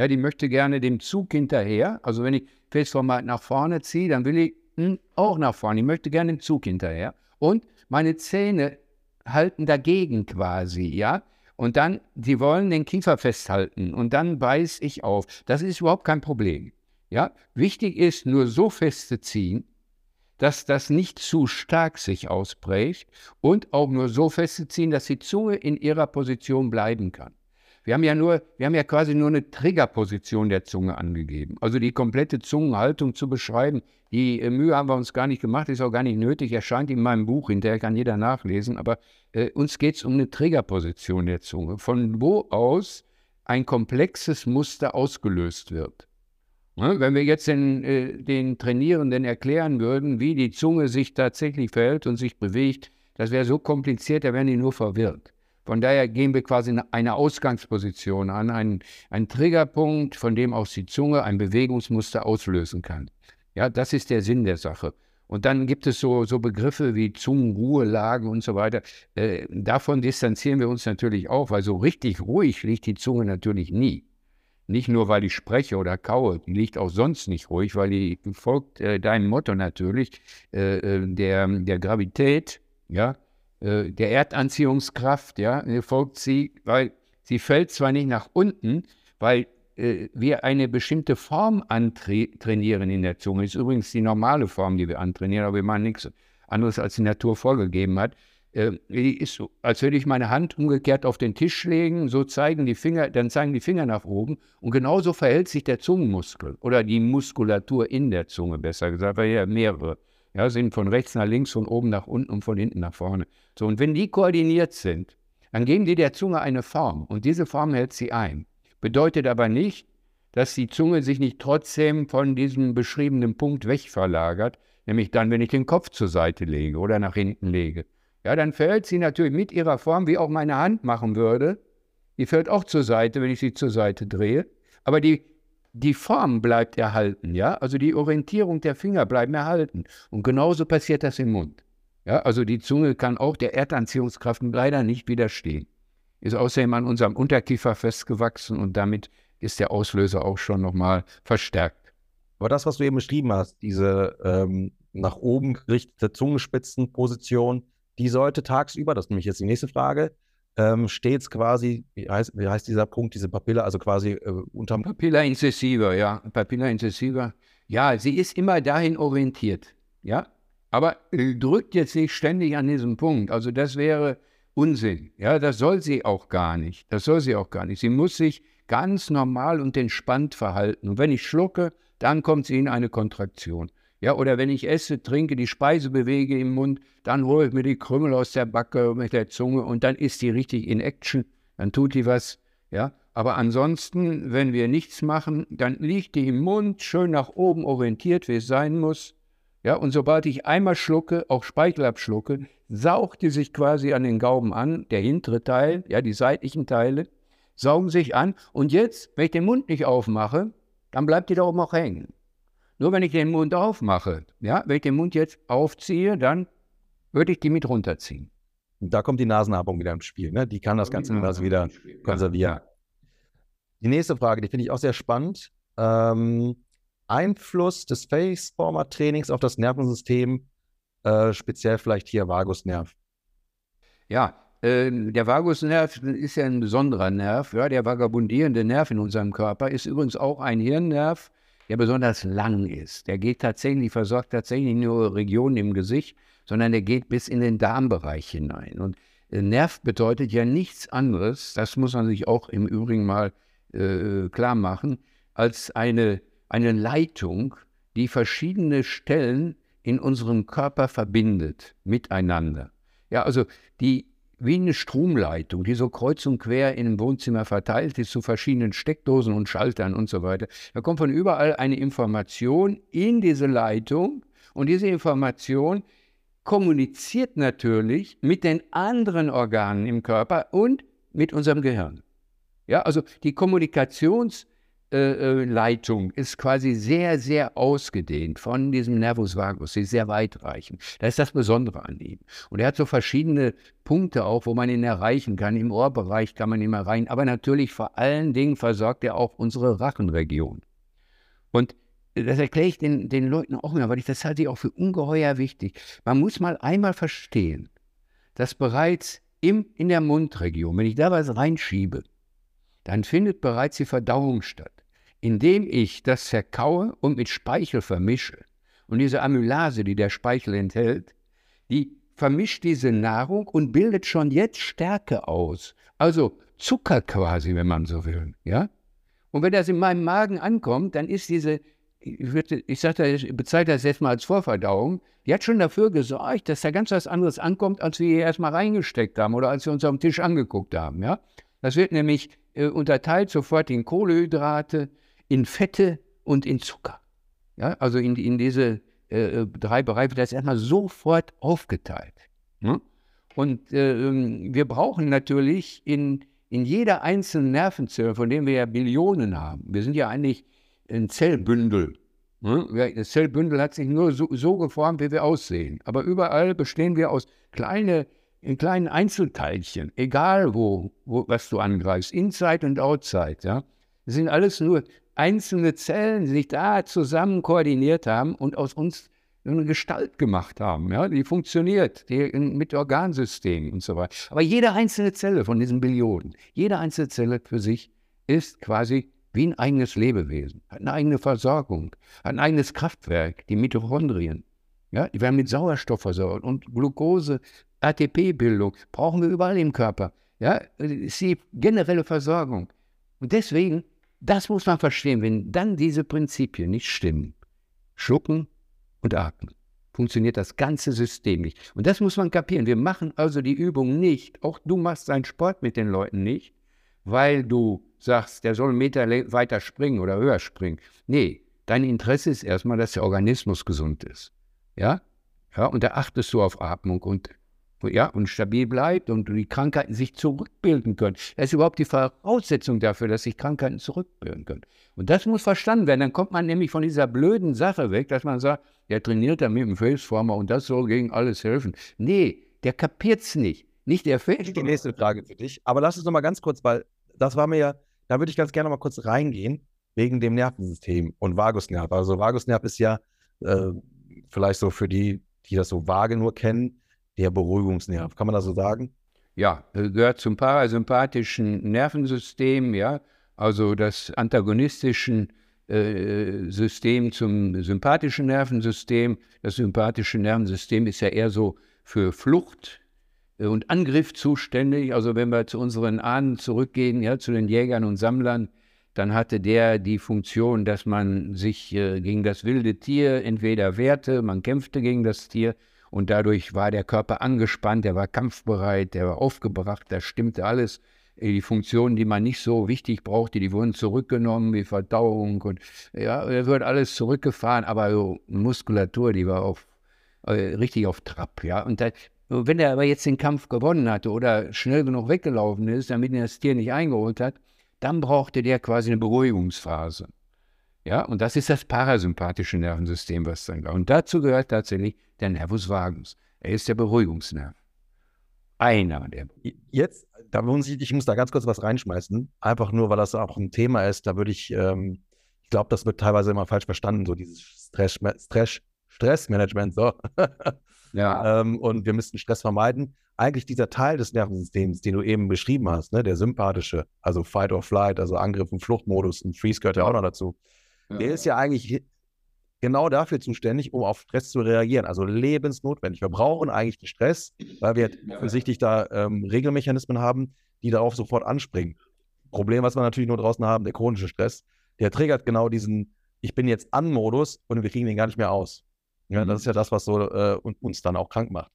Ja, die möchte gerne dem Zug hinterher. Also wenn ich Festformat nach vorne ziehe, dann will ich hm, auch nach vorne. Ich möchte gerne dem Zug hinterher. Und meine Zähne halten dagegen quasi, ja. Und dann, sie wollen den Kiefer festhalten und dann beiß ich auf. Das ist überhaupt kein Problem. Ja, wichtig ist nur so fest zu ziehen, dass das nicht zu stark sich ausprägt und auch nur so festzuziehen, dass die Zunge in ihrer Position bleiben kann. Wir haben ja nur, wir haben ja quasi nur eine Triggerposition der Zunge angegeben. Also die komplette Zungenhaltung zu beschreiben, die äh, Mühe haben wir uns gar nicht gemacht, ist auch gar nicht nötig, erscheint in meinem Buch, hinterher kann jeder nachlesen, aber äh, uns geht es um eine Triggerposition der Zunge, von wo aus ein komplexes Muster ausgelöst wird. Ne, wenn wir jetzt den, äh, den Trainierenden erklären würden, wie die Zunge sich tatsächlich verhält und sich bewegt, das wäre so kompliziert, da wären die nur verwirrt. Von daher gehen wir quasi eine Ausgangsposition an, einen, einen Triggerpunkt, von dem aus die Zunge ein Bewegungsmuster auslösen kann. Ja, das ist der Sinn der Sache. Und dann gibt es so, so Begriffe wie Zungenruhelage und so weiter. Äh, davon distanzieren wir uns natürlich auch, weil so richtig ruhig liegt die Zunge natürlich nie. Nicht nur, weil ich spreche oder kaue, die liegt auch sonst nicht ruhig, weil die folgt äh, deinem Motto natürlich, äh, äh, der, der Gravität, ja, äh, der Erdanziehungskraft, ja, folgt sie, weil sie fällt zwar nicht nach unten, weil äh, wir eine bestimmte Form antrainieren in der Zunge. Ist übrigens die normale Form, die wir antrainieren, aber wir machen nichts anderes, als die Natur vorgegeben hat äh, ist so, als würde ich meine Hand umgekehrt auf den Tisch legen, so zeigen die Finger, dann zeigen die Finger nach oben und genauso verhält sich der Zungenmuskel oder die Muskulatur in der Zunge, besser gesagt, weil ja mehrere ja, sind von rechts nach links, von oben nach unten und von hinten nach vorne. So, und wenn die koordiniert sind, dann geben die der Zunge eine Form und diese Form hält sie ein. Bedeutet aber nicht, dass die Zunge sich nicht trotzdem von diesem beschriebenen Punkt wegverlagert, nämlich dann, wenn ich den Kopf zur Seite lege oder nach hinten lege ja, dann fällt sie natürlich mit ihrer Form, wie auch meine Hand machen würde. Die fällt auch zur Seite, wenn ich sie zur Seite drehe. Aber die, die Form bleibt erhalten, ja. Also die Orientierung der Finger bleiben erhalten. Und genauso passiert das im Mund. Ja, also die Zunge kann auch der Erdanziehungskraft leider nicht widerstehen. Ist außerdem an unserem Unterkiefer festgewachsen und damit ist der Auslöser auch schon nochmal verstärkt. Aber das, was du eben beschrieben hast, diese ähm, nach oben gerichtete Zungenspitzenposition, die sollte tagsüber, das ist nämlich jetzt die nächste Frage, ähm, stets quasi, wie heißt, wie heißt dieser Punkt, diese Papille, also quasi äh, unterm. Papilla incisiva, ja. Papilla incisiva. Ja, sie ist immer dahin orientiert, ja. Aber drückt jetzt nicht ständig an diesem Punkt. Also das wäre Unsinn. Ja, das soll sie auch gar nicht. Das soll sie auch gar nicht. Sie muss sich ganz normal und entspannt verhalten. Und wenn ich schlucke, dann kommt sie in eine Kontraktion. Ja, oder wenn ich esse, trinke, die Speise bewege im Mund, dann hole ich mir die Krümel aus der Backe mit der Zunge und dann ist die richtig in Action, dann tut die was. Ja, aber ansonsten, wenn wir nichts machen, dann liegt die im Mund schön nach oben orientiert, wie es sein muss. Ja, und sobald ich einmal schlucke, auch Speichel abschlucke, saugt die sich quasi an den Gaumen an, der hintere Teil, ja, die seitlichen Teile, saugen sich an. Und jetzt, wenn ich den Mund nicht aufmache, dann bleibt die da oben auch hängen. Nur wenn ich den Mund aufmache, ja, wenn ich den Mund jetzt aufziehe, dann würde ich die mit runterziehen. Da kommt die Nasenatmung wieder ins Spiel. Ne? Die kann das Ganze also wieder konservieren. Ja. Die nächste Frage, die finde ich auch sehr spannend. Ähm, Einfluss des Faceformer-Trainings auf das Nervensystem, äh, speziell vielleicht hier Vagusnerv. Ja, äh, der Vagusnerv ist ja ein besonderer Nerv. Ja, der vagabundierende Nerv in unserem Körper ist übrigens auch ein Hirnnerv, der besonders lang ist. Der geht tatsächlich, versorgt tatsächlich nur Regionen im Gesicht, sondern der geht bis in den Darmbereich hinein. Und äh, Nerv bedeutet ja nichts anderes, das muss man sich auch im Übrigen mal äh, klar machen, als eine, eine Leitung, die verschiedene Stellen in unserem Körper verbindet miteinander. Ja, also die wie eine Stromleitung, die so kreuz und quer im Wohnzimmer verteilt ist zu verschiedenen Steckdosen und Schaltern und so weiter. Da kommt von überall eine Information in diese Leitung und diese Information kommuniziert natürlich mit den anderen Organen im Körper und mit unserem Gehirn. Ja, also die Kommunikations- Leitung ist quasi sehr, sehr ausgedehnt von diesem Nervus vagus, sie ist sehr weitreichend. Das ist das Besondere an ihm. Und er hat so verschiedene Punkte auch, wo man ihn erreichen kann. Im Ohrbereich kann man ihn erreichen, aber natürlich vor allen Dingen versorgt er auch unsere Rachenregion. Und das erkläre ich den, den Leuten auch immer, weil ich das halte ich auch für ungeheuer wichtig. Man muss mal einmal verstehen, dass bereits im, in der Mundregion, wenn ich da was reinschiebe, dann findet bereits die Verdauung statt indem ich das verkaue und mit Speichel vermische. Und diese Amylase, die der Speichel enthält, die vermischt diese Nahrung und bildet schon jetzt Stärke aus. Also Zucker quasi, wenn man so will. Ja? Und wenn das in meinem Magen ankommt, dann ist diese, ich, würde, ich, sage, ich bezeichne das jetzt mal als Vorverdauung, die hat schon dafür gesorgt, dass da ganz was anderes ankommt, als wir hier erstmal reingesteckt haben oder als wir uns dem Tisch angeguckt haben. Ja? Das wird nämlich äh, unterteilt sofort in Kohlehydrate, in Fette und in Zucker. Ja, also in, in diese äh, drei Bereiche das erstmal sofort aufgeteilt. Ne? Und äh, ähm, wir brauchen natürlich in, in jeder einzelnen Nervenzelle, von denen wir ja Billionen haben, wir sind ja eigentlich ein Zellbündel. Ne? Das Zellbündel hat sich nur so, so, geformt, wie wir aussehen. Aber überall bestehen wir aus kleine, in kleinen Einzelteilchen, egal wo, wo was du angreifst, Inside und Outside. Ja? Das sind alles nur einzelne Zellen, sich da zusammen koordiniert haben und aus uns eine Gestalt gemacht haben, ja, die funktioniert die, mit Organsystemen und so weiter. Aber jede einzelne Zelle von diesen Billionen, jede einzelne Zelle für sich ist quasi wie ein eigenes Lebewesen, hat eine eigene Versorgung, hat ein eigenes Kraftwerk, die Mitochondrien. Ja, die werden mit Sauerstoff versorgt und Glucose, ATP-Bildung brauchen wir überall im Körper. Ja, ist die generelle Versorgung. Und deswegen das muss man verstehen, wenn dann diese Prinzipien nicht stimmen. Schlucken und atmen. Funktioniert das ganze System nicht. Und das muss man kapieren. Wir machen also die Übung nicht, auch du machst deinen Sport mit den Leuten nicht, weil du sagst, der soll einen Meter weiter springen oder höher springen. Nee, dein Interesse ist erstmal, dass der Organismus gesund ist. Ja? Ja, und da achtest du auf Atmung und ja, und stabil bleibt und die Krankheiten sich zurückbilden können. Das ist überhaupt die Voraussetzung dafür, dass sich Krankheiten zurückbilden können. Und das muss verstanden werden. Dann kommt man nämlich von dieser blöden Sache weg, dass man sagt, der trainiert da mit dem Faceformer und das soll gegen alles helfen. Nee, der kapiert es nicht. Nicht der Face. Die nächste Frage für dich. Aber lass uns noch mal ganz kurz, weil das war mir ja, da würde ich ganz gerne mal kurz reingehen, wegen dem Nervensystem und Vagusnerv. Also Vagusnerv ist ja äh, vielleicht so für die, die das so vage nur kennen, der Beruhigungsnerv. Kann man das so sagen? Ja, gehört zum parasympathischen Nervensystem, ja, also das antagonistische äh, System zum sympathischen Nervensystem. Das sympathische Nervensystem ist ja eher so für Flucht äh, und Angriff zuständig. Also wenn wir zu unseren Ahnen zurückgehen, ja, zu den Jägern und Sammlern, dann hatte der die Funktion, dass man sich äh, gegen das wilde Tier entweder wehrte, man kämpfte gegen das Tier und dadurch war der Körper angespannt, der war kampfbereit, der war aufgebracht, da stimmte alles. Die Funktionen, die man nicht so wichtig brauchte, die wurden zurückgenommen, wie Verdauung und ja, da wird alles zurückgefahren, aber so Muskulatur, die war auf, äh, richtig auf Trab, ja. Und da, wenn er aber jetzt den Kampf gewonnen hatte oder schnell genug weggelaufen ist, damit er das Tier nicht eingeholt hat, dann brauchte der quasi eine Beruhigungsphase. Ja, und das ist das parasympathische Nervensystem, was dann da. Und dazu gehört tatsächlich der Nervus vagus. Er ist der Beruhigungsnerv. Einer der. Jetzt, da muss ich, ich muss da ganz kurz was reinschmeißen. Einfach nur, weil das auch ein Thema ist. Da würde ich, ähm, ich glaube, das wird teilweise immer falsch verstanden, so dieses Stress, Stress, Stressmanagement. So. (laughs) ja. Ähm, und wir müssten Stress vermeiden. Eigentlich dieser Teil des Nervensystems, den du eben beschrieben hast, ne, der sympathische, also Fight or Flight, also Angriff und Fluchtmodus und Freeze gehört ja auch noch dazu. Ja. Der ist ja eigentlich genau dafür zuständig, um auf Stress zu reagieren. Also lebensnotwendig. Wir brauchen eigentlich den Stress, weil wir offensichtlich da ähm, Regelmechanismen haben, die darauf sofort anspringen. Problem, was wir natürlich nur draußen haben, der chronische Stress, der triggert genau diesen Ich bin jetzt an Modus und wir kriegen den gar nicht mehr aus. Ja, das ist ja das, was so äh, uns dann auch krank macht.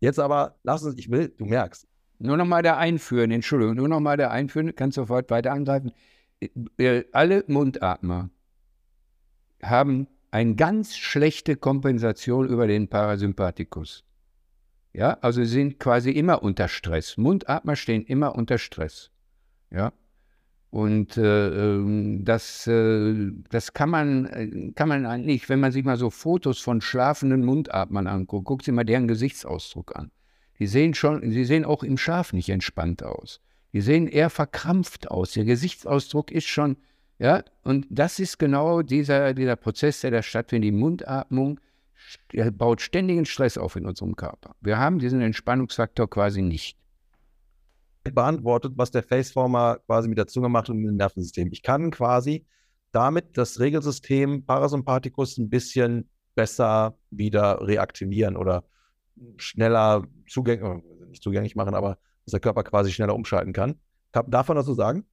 Jetzt aber, lass uns, ich will, du merkst. Nur nochmal da einführen, Entschuldigung, nur nochmal da einführen, kannst sofort weiter angreifen. Äh, alle Mundatmer haben eine ganz schlechte Kompensation über den Parasympathikus. Ja, also sie sind quasi immer unter Stress. Mundatmer stehen immer unter Stress. Ja. Und äh, ähm, das, äh, das kann man, äh, kann man eigentlich, wenn man sich mal so Fotos von schlafenden Mundatmern anguckt, guckt sich mal deren Gesichtsausdruck an. Die sehen schon, sie sehen auch im Schlaf nicht entspannt aus. Die sehen eher verkrampft aus. Ihr Gesichtsausdruck ist schon, ja, und das ist genau dieser, dieser Prozess, der da stattfindet. Die Mundatmung baut ständigen Stress auf in unserem Körper. Wir haben diesen Entspannungsfaktor quasi nicht beantwortet, was der Faceformer quasi mit der Zunge macht und mit dem Nervensystem. Ich kann quasi damit das Regelsystem Parasympathikus ein bisschen besser wieder reaktivieren oder schneller zugänglich, äh, nicht zugänglich machen, aber dass der Körper quasi schneller umschalten kann. Darf man das so sagen?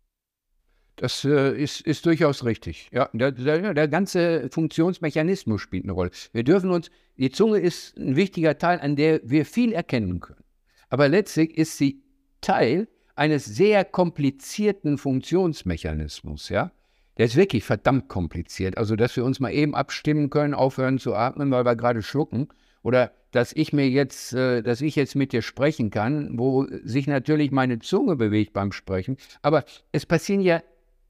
Das äh, ist, ist, durchaus richtig. Ja, der, der, der, ganze Funktionsmechanismus spielt eine Rolle. Wir dürfen uns, die Zunge ist ein wichtiger Teil, an der wir viel erkennen können. Aber letztlich ist sie Teil eines sehr komplizierten Funktionsmechanismus, ja. Der ist wirklich verdammt kompliziert. Also, dass wir uns mal eben abstimmen können, aufhören zu atmen, weil wir gerade schlucken. Oder dass ich mir jetzt, äh, dass ich jetzt mit dir sprechen kann, wo sich natürlich meine Zunge bewegt beim Sprechen. Aber es passieren ja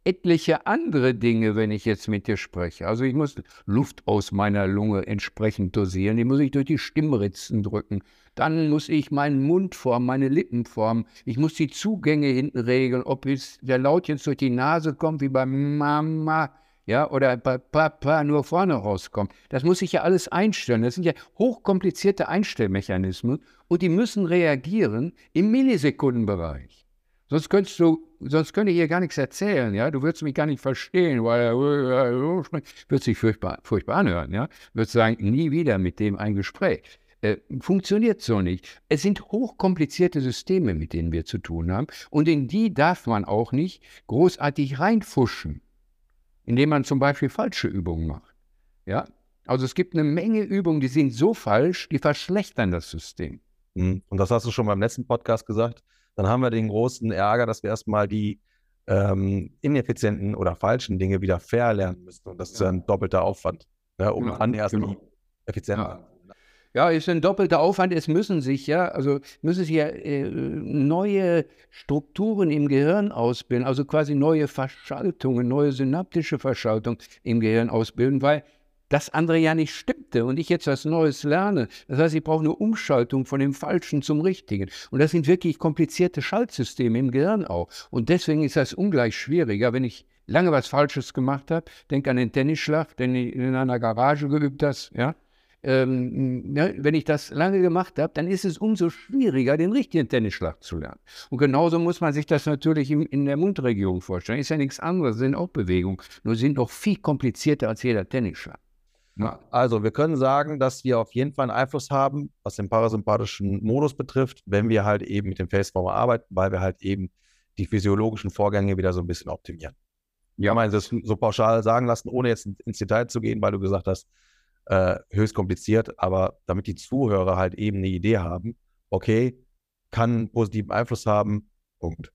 etliche andere Dinge, wenn ich jetzt mit dir spreche. Also ich muss Luft aus meiner Lunge entsprechend dosieren, die muss ich durch die Stimmritzen drücken. Dann muss ich meinen Mund formen, meine Lippen formen. Ich muss die Zugänge hinten regeln, ob jetzt der Laut jetzt durch die Nase kommt, wie bei Mama, ja, oder bei Papa nur vorne rauskommt. Das muss ich ja alles einstellen. Das sind ja hochkomplizierte Einstellmechanismen und die müssen reagieren im Millisekundenbereich. Sonst könntest du, sonst könnte ich hier gar nichts erzählen, ja. Du würdest mich gar nicht verstehen, weil er würde sich furchtbar, furchtbar anhören, ja. Würdest sagen, nie wieder mit dem ein Gespräch. Äh, funktioniert so nicht. Es sind hochkomplizierte Systeme, mit denen wir zu tun haben, und in die darf man auch nicht großartig reinfuschen, indem man zum Beispiel falsche Übungen macht. Ja, also es gibt eine Menge Übungen, die sind so falsch, die verschlechtern das System. Hm, und das hast du schon beim letzten Podcast gesagt dann haben wir den großen Ärger, dass wir erstmal die ähm, ineffizienten oder falschen Dinge wieder verlernen müssen. Und das ist ja ein doppelter Aufwand, ne, um genau. dann erst genau. effizienter ja. Ja, ist ein doppelter Aufwand. Es müssen sich ja, also müssen sich ja äh, neue Strukturen im Gehirn ausbilden, also quasi neue Verschaltungen, neue synaptische Verschaltungen im Gehirn ausbilden, weil das andere ja nicht stimmte und ich jetzt was Neues lerne. Das heißt, ich brauche eine Umschaltung von dem Falschen zum Richtigen. Und das sind wirklich komplizierte Schaltsysteme im Gehirn auch. Und deswegen ist das ungleich schwieriger, wenn ich lange was Falsches gemacht habe. Denk an den Tennisschlag, den ich in einer Garage geübt hast, ja. Ähm, ne, wenn ich das lange gemacht habe, dann ist es umso schwieriger, den richtigen Tennisschlag zu lernen. Und genauso muss man sich das natürlich in, in der Mundregion vorstellen. Ist ja nichts anderes, sind auch Bewegungen, nur sind noch viel komplizierter als jeder Tennisschlag. Ja, also wir können sagen, dass wir auf jeden Fall einen Einfluss haben, was den parasympathischen Modus betrifft, wenn wir halt eben mit dem Faceformer arbeiten, weil wir halt eben die physiologischen Vorgänge wieder so ein bisschen optimieren. Ja, man das so pauschal sagen lassen, ohne jetzt ins Detail zu gehen, weil du gesagt hast, äh, höchst kompliziert, aber damit die Zuhörer halt eben eine Idee haben, okay, kann einen positiven Einfluss haben, Punkt.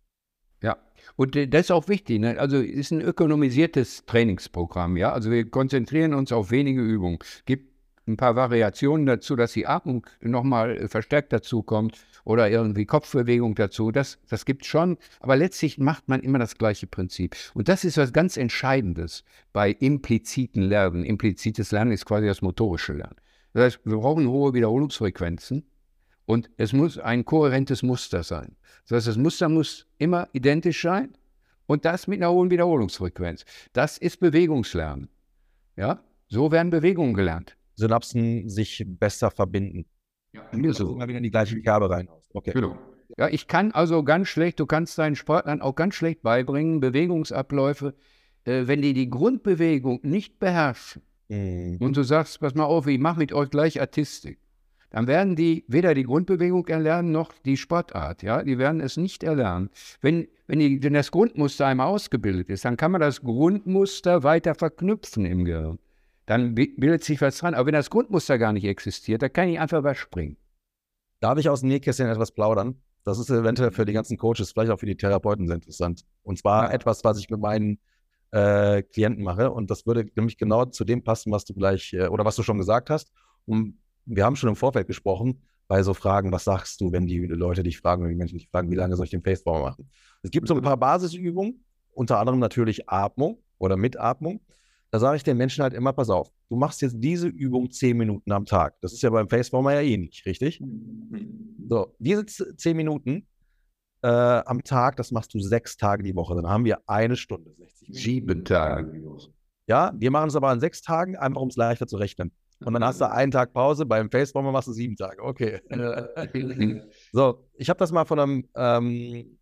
Ja, und äh, das ist auch wichtig. Ne? Also ist ein ökonomisiertes Trainingsprogramm. Ja, also wir konzentrieren uns auf wenige Übungen. Gibt ein paar Variationen dazu, dass die Atmung nochmal äh, verstärkt dazu kommt oder irgendwie Kopfbewegung dazu. Das, das gibt es schon. Aber letztlich macht man immer das gleiche Prinzip. Und das ist was ganz Entscheidendes bei impliziten Lernen. Implizites Lernen ist quasi das motorische Lernen. Das heißt, wir brauchen hohe Wiederholungsfrequenzen und es muss ein kohärentes Muster sein. Das heißt, das Muster muss immer identisch sein und das mit einer hohen Wiederholungsfrequenz. Das ist Bewegungslernen. Ja, so werden Bewegungen gelernt. Synapsen sich besser verbinden. Ja, mir so. Immer wieder in die gleiche Kerbe rein. Okay. Genau. Ja, ich kann also ganz schlecht, du kannst deinen Sportlern auch ganz schlecht beibringen, Bewegungsabläufe, äh, wenn die die Grundbewegung nicht beherrschen, Mhm. Und du sagst, pass mal auf, ich mache mit euch gleich Artistik. Dann werden die weder die Grundbewegung erlernen noch die Sportart. Ja? Die werden es nicht erlernen. Wenn, wenn, die, wenn das Grundmuster einmal ausgebildet ist, dann kann man das Grundmuster weiter verknüpfen im Gehirn. Dann bildet sich was dran. Aber wenn das Grundmuster gar nicht existiert, dann kann ich einfach überspringen. Darf ich aus dem Nähkästchen etwas plaudern? Das ist eventuell für die ganzen Coaches, vielleicht auch für die Therapeuten sehr interessant. Und zwar ja. etwas, was ich mit meinen äh, Klienten mache. Und das würde nämlich genau zu dem passen, was du gleich äh, oder was du schon gesagt hast. Und wir haben schon im Vorfeld gesprochen, bei so Fragen, was sagst du, wenn die Leute dich fragen, wenn die Menschen dich fragen, wie lange soll ich den Faceformer machen? Es gibt so ein paar Basisübungen, unter anderem natürlich Atmung oder Mitatmung. Da sage ich den Menschen halt immer, pass auf, du machst jetzt diese Übung zehn Minuten am Tag. Das ist ja beim Faceformer ja ähnlich, eh richtig? So, diese zehn Minuten äh, am Tag, das machst du sechs Tage die Woche. Dann haben wir eine Stunde, 60 Minuten. Sieben Tage. Ja, wir machen es aber an sechs Tagen, einfach um es leichter zu rechnen. Und dann hast du einen Tag Pause, beim Faceformer machst du sieben Tage. Okay. (laughs) so, ich habe das mal von einem ähm,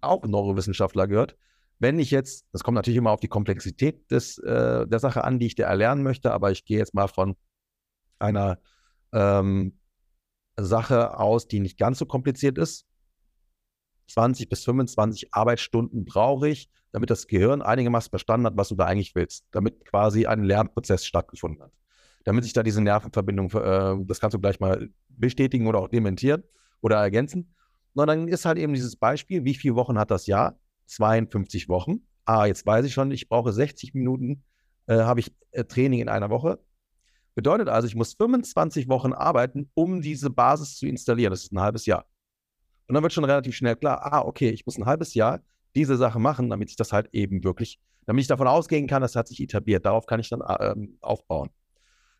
auch Neurowissenschaftler gehört wenn ich jetzt, das kommt natürlich immer auf die Komplexität des, äh, der Sache an, die ich dir erlernen möchte, aber ich gehe jetzt mal von einer ähm, Sache aus, die nicht ganz so kompliziert ist. 20 bis 25 Arbeitsstunden brauche ich, damit das Gehirn einigermaßen verstanden hat, was du da eigentlich willst, damit quasi ein Lernprozess stattgefunden hat. Damit sich da diese Nervenverbindung, äh, das kannst du gleich mal bestätigen oder auch dementieren oder ergänzen. Und dann ist halt eben dieses Beispiel, wie viele Wochen hat das Jahr? 52 Wochen. Ah, jetzt weiß ich schon, ich brauche 60 Minuten, äh, habe ich äh, Training in einer Woche. Bedeutet also, ich muss 25 Wochen arbeiten, um diese Basis zu installieren. Das ist ein halbes Jahr. Und dann wird schon relativ schnell klar, ah, okay, ich muss ein halbes Jahr diese Sache machen, damit ich das halt eben wirklich, damit ich davon ausgehen kann, das hat sich etabliert. Darauf kann ich dann äh, aufbauen.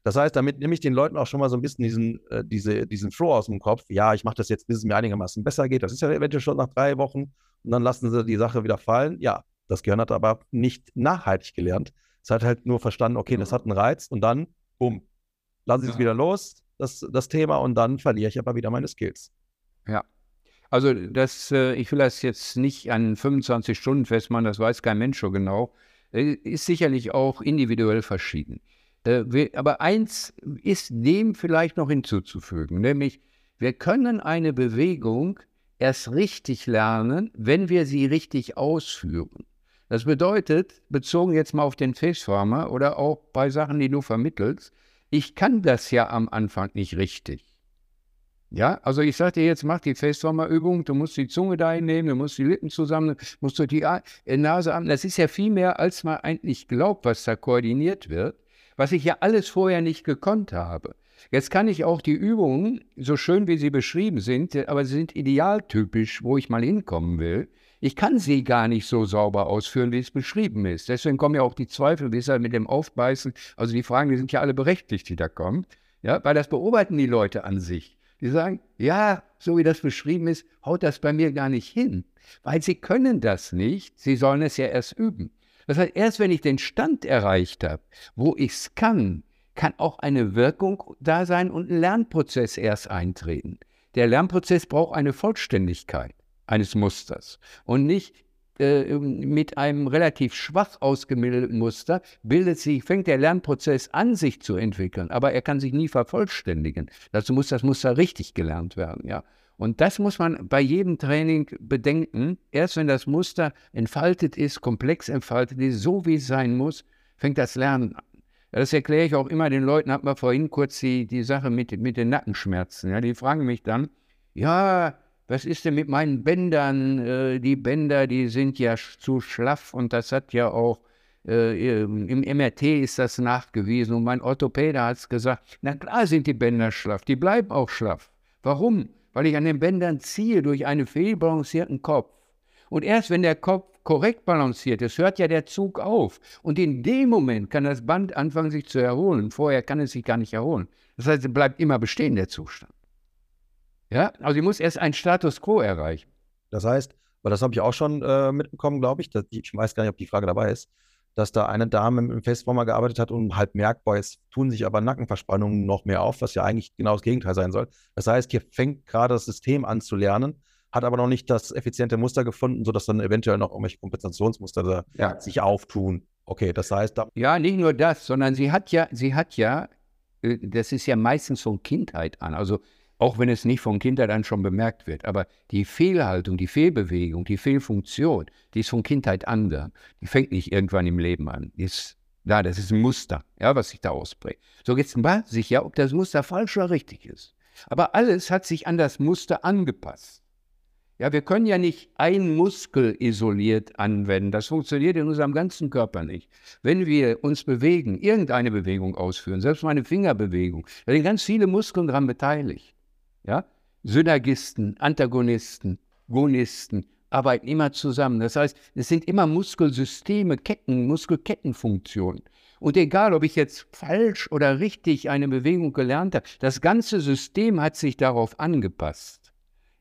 Das heißt, damit nehme ich den Leuten auch schon mal so ein bisschen diesen, äh, diese, diesen Flow aus dem Kopf. Ja, ich mache das jetzt, bis es mir einigermaßen besser geht. Das ist ja eventuell schon nach drei Wochen. Und dann lassen sie die Sache wieder fallen. Ja, das Gehirn hat aber nicht nachhaltig gelernt. Es hat halt nur verstanden, okay, das hat einen Reiz und dann, bumm, lasse ich es wieder los, das, das Thema, und dann verliere ich aber wieder meine Skills. Ja. Also das, äh, ich will das jetzt nicht an 25 Stunden festmachen, das weiß kein Mensch so genau. Äh, ist sicherlich auch individuell verschieden. Äh, aber eins ist dem vielleicht noch hinzuzufügen, nämlich wir können eine Bewegung erst richtig lernen, wenn wir sie richtig ausführen. Das bedeutet, bezogen jetzt mal auf den Facefarmer oder auch bei Sachen, die du vermittelst, ich kann das ja am Anfang nicht richtig. Ja, also ich sage dir jetzt, mach die Facefarmer-Übung, du musst die Zunge da hinnehmen, du musst die Lippen zusammen, musst du die Nase an. Das ist ja viel mehr, als man eigentlich glaubt, was da koordiniert wird was ich ja alles vorher nicht gekonnt habe. Jetzt kann ich auch die Übungen, so schön wie sie beschrieben sind, aber sie sind idealtypisch, wo ich mal hinkommen will. Ich kann sie gar nicht so sauber ausführen, wie es beschrieben ist. Deswegen kommen ja auch die Zweifel, wie es halt mit dem Aufbeißen, also die Fragen, die sind ja alle berechtigt, die da kommen. Ja, weil das beobachten die Leute an sich. Die sagen, ja, so wie das beschrieben ist, haut das bei mir gar nicht hin. Weil sie können das nicht, sie sollen es ja erst üben. Das heißt, erst wenn ich den Stand erreicht habe, wo ich es kann, kann auch eine Wirkung da sein und ein Lernprozess erst eintreten. Der Lernprozess braucht eine Vollständigkeit eines Musters und nicht äh, mit einem relativ schwach ausgemilderten Muster bildet sich, fängt der Lernprozess an, sich zu entwickeln, aber er kann sich nie vervollständigen. Dazu muss das Muster richtig gelernt werden, ja. Und das muss man bei jedem Training bedenken. Erst wenn das Muster entfaltet ist, komplex entfaltet ist, so wie es sein muss, fängt das Lernen an. Das erkläre ich auch immer den Leuten, hat man vorhin kurz die, die Sache mit, mit den Nackenschmerzen. Ja, die fragen mich dann, ja, was ist denn mit meinen Bändern? Äh, die Bänder, die sind ja zu schlaff und das hat ja auch, äh, im MRT ist das nachgewiesen und mein Orthopäde hat es gesagt, na klar sind die Bänder schlaff, die bleiben auch schlaff. Warum? Weil ich an den Bändern ziehe durch einen fehlbalancierten Kopf. Und erst wenn der Kopf korrekt balanciert ist, hört ja der Zug auf. Und in dem Moment kann das Band anfangen, sich zu erholen. Vorher kann es sich gar nicht erholen. Das heißt, es bleibt immer bestehen, der Zustand. Ja, also ich muss erst einen Status quo erreichen. Das heißt, weil das habe ich auch schon äh, mitbekommen, glaube ich, dass, ich weiß gar nicht, ob die Frage dabei ist, dass da eine Dame im Festformer gearbeitet hat und halt merkt, boah, jetzt tun sich aber Nackenverspannungen noch mehr auf, was ja eigentlich genau das Gegenteil sein soll. Das heißt, hier fängt gerade das System an zu lernen, hat aber noch nicht das effiziente Muster gefunden, sodass dann eventuell noch irgendwelche Kompensationsmuster ja. sich auftun. Okay, das heißt. Da ja, nicht nur das, sondern sie hat ja, sie hat ja, äh, das ist ja meistens von Kindheit an. Also auch wenn es nicht von Kindheit an schon bemerkt wird. Aber die Fehlhaltung, die Fehlbewegung, die Fehlfunktion, die ist von Kindheit an da. Die fängt nicht irgendwann im Leben an. Die ist da, das ist ein Muster, ja, was sich da ausprägt. So jetzt weiß sich ja, ob das Muster falsch oder richtig ist. Aber alles hat sich an das Muster angepasst. Ja, wir können ja nicht einen Muskel isoliert anwenden. Das funktioniert in unserem ganzen Körper nicht. Wenn wir uns bewegen, irgendeine Bewegung ausführen, selbst meine Fingerbewegung, da sind ganz viele Muskeln daran beteiligt. Ja? Synergisten, Antagonisten, Gonisten arbeiten immer zusammen. Das heißt, es sind immer Muskelsysteme, Ketten, Muskelkettenfunktionen. Und egal, ob ich jetzt falsch oder richtig eine Bewegung gelernt habe, das ganze System hat sich darauf angepasst.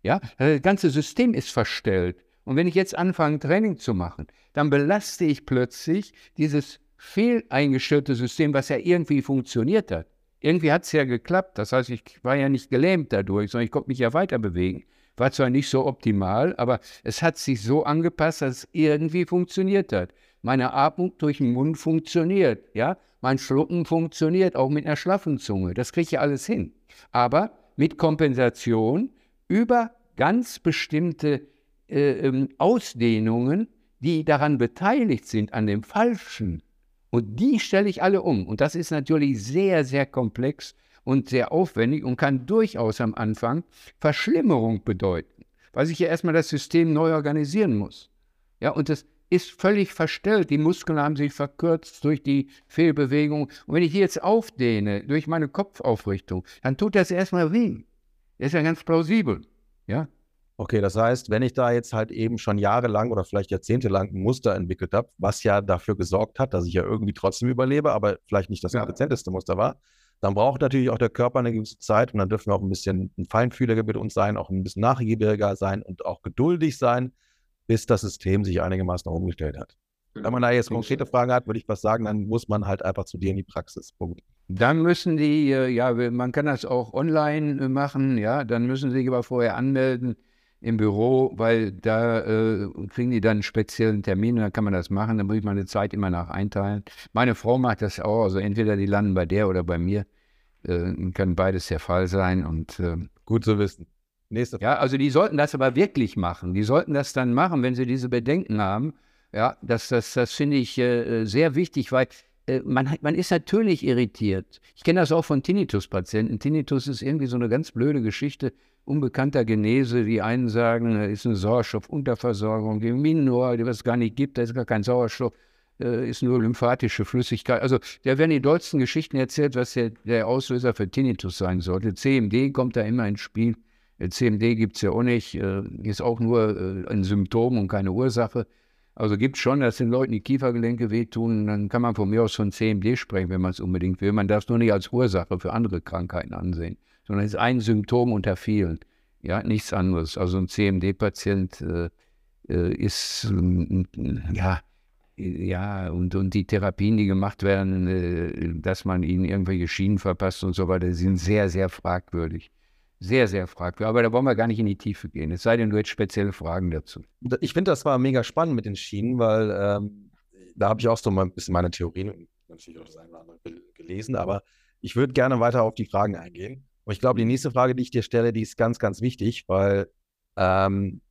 Ja, das ganze System ist verstellt. Und wenn ich jetzt anfange, Training zu machen, dann belaste ich plötzlich dieses fehleingestellte System, was ja irgendwie funktioniert hat irgendwie hat es ja geklappt. Das heißt, ich war ja nicht gelähmt dadurch, sondern ich konnte mich ja weiter bewegen. War zwar nicht so optimal, aber es hat sich so angepasst, dass es irgendwie funktioniert hat. Meine Atmung durch den Mund funktioniert, ja. Mein Schlucken funktioniert, auch mit einer schlaffen Zunge. Das kriege ich alles hin. Aber mit Kompensation über ganz bestimmte äh, ähm, Ausdehnungen, die daran beteiligt sind, an dem Falschen, und die stelle ich alle um. Und das ist natürlich sehr, sehr komplex und sehr aufwendig und kann durchaus am Anfang Verschlimmerung bedeuten, weil sich ja erstmal das System neu organisieren muss. Ja, und das ist völlig verstellt. Die Muskeln haben sich verkürzt durch die Fehlbewegung. Und wenn ich die jetzt aufdehne durch meine Kopfaufrichtung, dann tut das erstmal weh. Das ist ja ganz plausibel. Ja, Okay, das heißt, wenn ich da jetzt halt eben schon jahrelang oder vielleicht jahrzehntelang ein Muster entwickelt habe, was ja dafür gesorgt hat, dass ich ja irgendwie trotzdem überlebe, aber vielleicht nicht das ja. effizienteste Muster war, dann braucht natürlich auch der Körper eine gewisse Zeit und dann dürfen wir auch ein bisschen ein feinfühliger mit uns sein, auch ein bisschen nachgiebiger sein und auch geduldig sein, bis das System sich einigermaßen umgestellt hat. Wenn man da jetzt konkrete Fragen hat, würde ich was sagen, dann muss man halt einfach zu dir in die Praxis. Punkt. Dann müssen die, äh, ja, man kann das auch online äh, machen, ja, dann müssen sie sich aber vorher anmelden im Büro, weil da äh, kriegen die dann einen speziellen Termin und dann kann man das machen. Dann muss ich meine Zeit immer nach einteilen. Meine Frau macht das auch, also entweder die landen bei der oder bei mir. Äh, kann beides der Fall sein und äh, gut zu wissen. Nächste Frage. Ja, also die sollten das aber wirklich machen. Die sollten das dann machen, wenn sie diese Bedenken haben. Ja, das, das, das finde ich äh, sehr wichtig, weil äh, man, man ist natürlich irritiert. Ich kenne das auch von Tinnitus-Patienten. Tinnitus ist irgendwie so eine ganz blöde Geschichte unbekannter Genese. Die einen sagen, es ist eine Sauerstoffunterversorgung, die Minor, die es gar nicht gibt, da ist gar kein Sauerstoff, äh, ist nur lymphatische Flüssigkeit. Also da werden die dollsten Geschichten erzählt, was der, der Auslöser für Tinnitus sein sollte. CMD kommt da immer ins Spiel. Äh, CMD gibt es ja auch nicht, äh, ist auch nur ein Symptom und keine Ursache. Also gibt es schon, dass den Leuten die Kiefergelenke wehtun, dann kann man von mir aus von CMD sprechen, wenn man es unbedingt will. Man darf es nur nicht als Ursache für andere Krankheiten ansehen sondern es ist ein Symptom unter vielen. Ja, nichts anderes. Also ein CMD-Patient äh, äh, ist, äh, ja, ja, und, und die Therapien, die gemacht werden, äh, dass man ihnen irgendwelche Schienen verpasst und so weiter, sind sehr, sehr fragwürdig. Sehr, sehr fragwürdig. Aber da wollen wir gar nicht in die Tiefe gehen. Es sei denn, du hättest spezielle Fragen dazu. Ich finde, das war mega spannend mit den Schienen, weil ähm, da habe ich auch so ein bisschen meine Theorien natürlich auch das eine oder andere gelesen, aber ich würde gerne weiter auf die Fragen eingehen. Und ich glaube, die nächste Frage, die ich dir stelle, die ist ganz, ganz wichtig, weil ähm,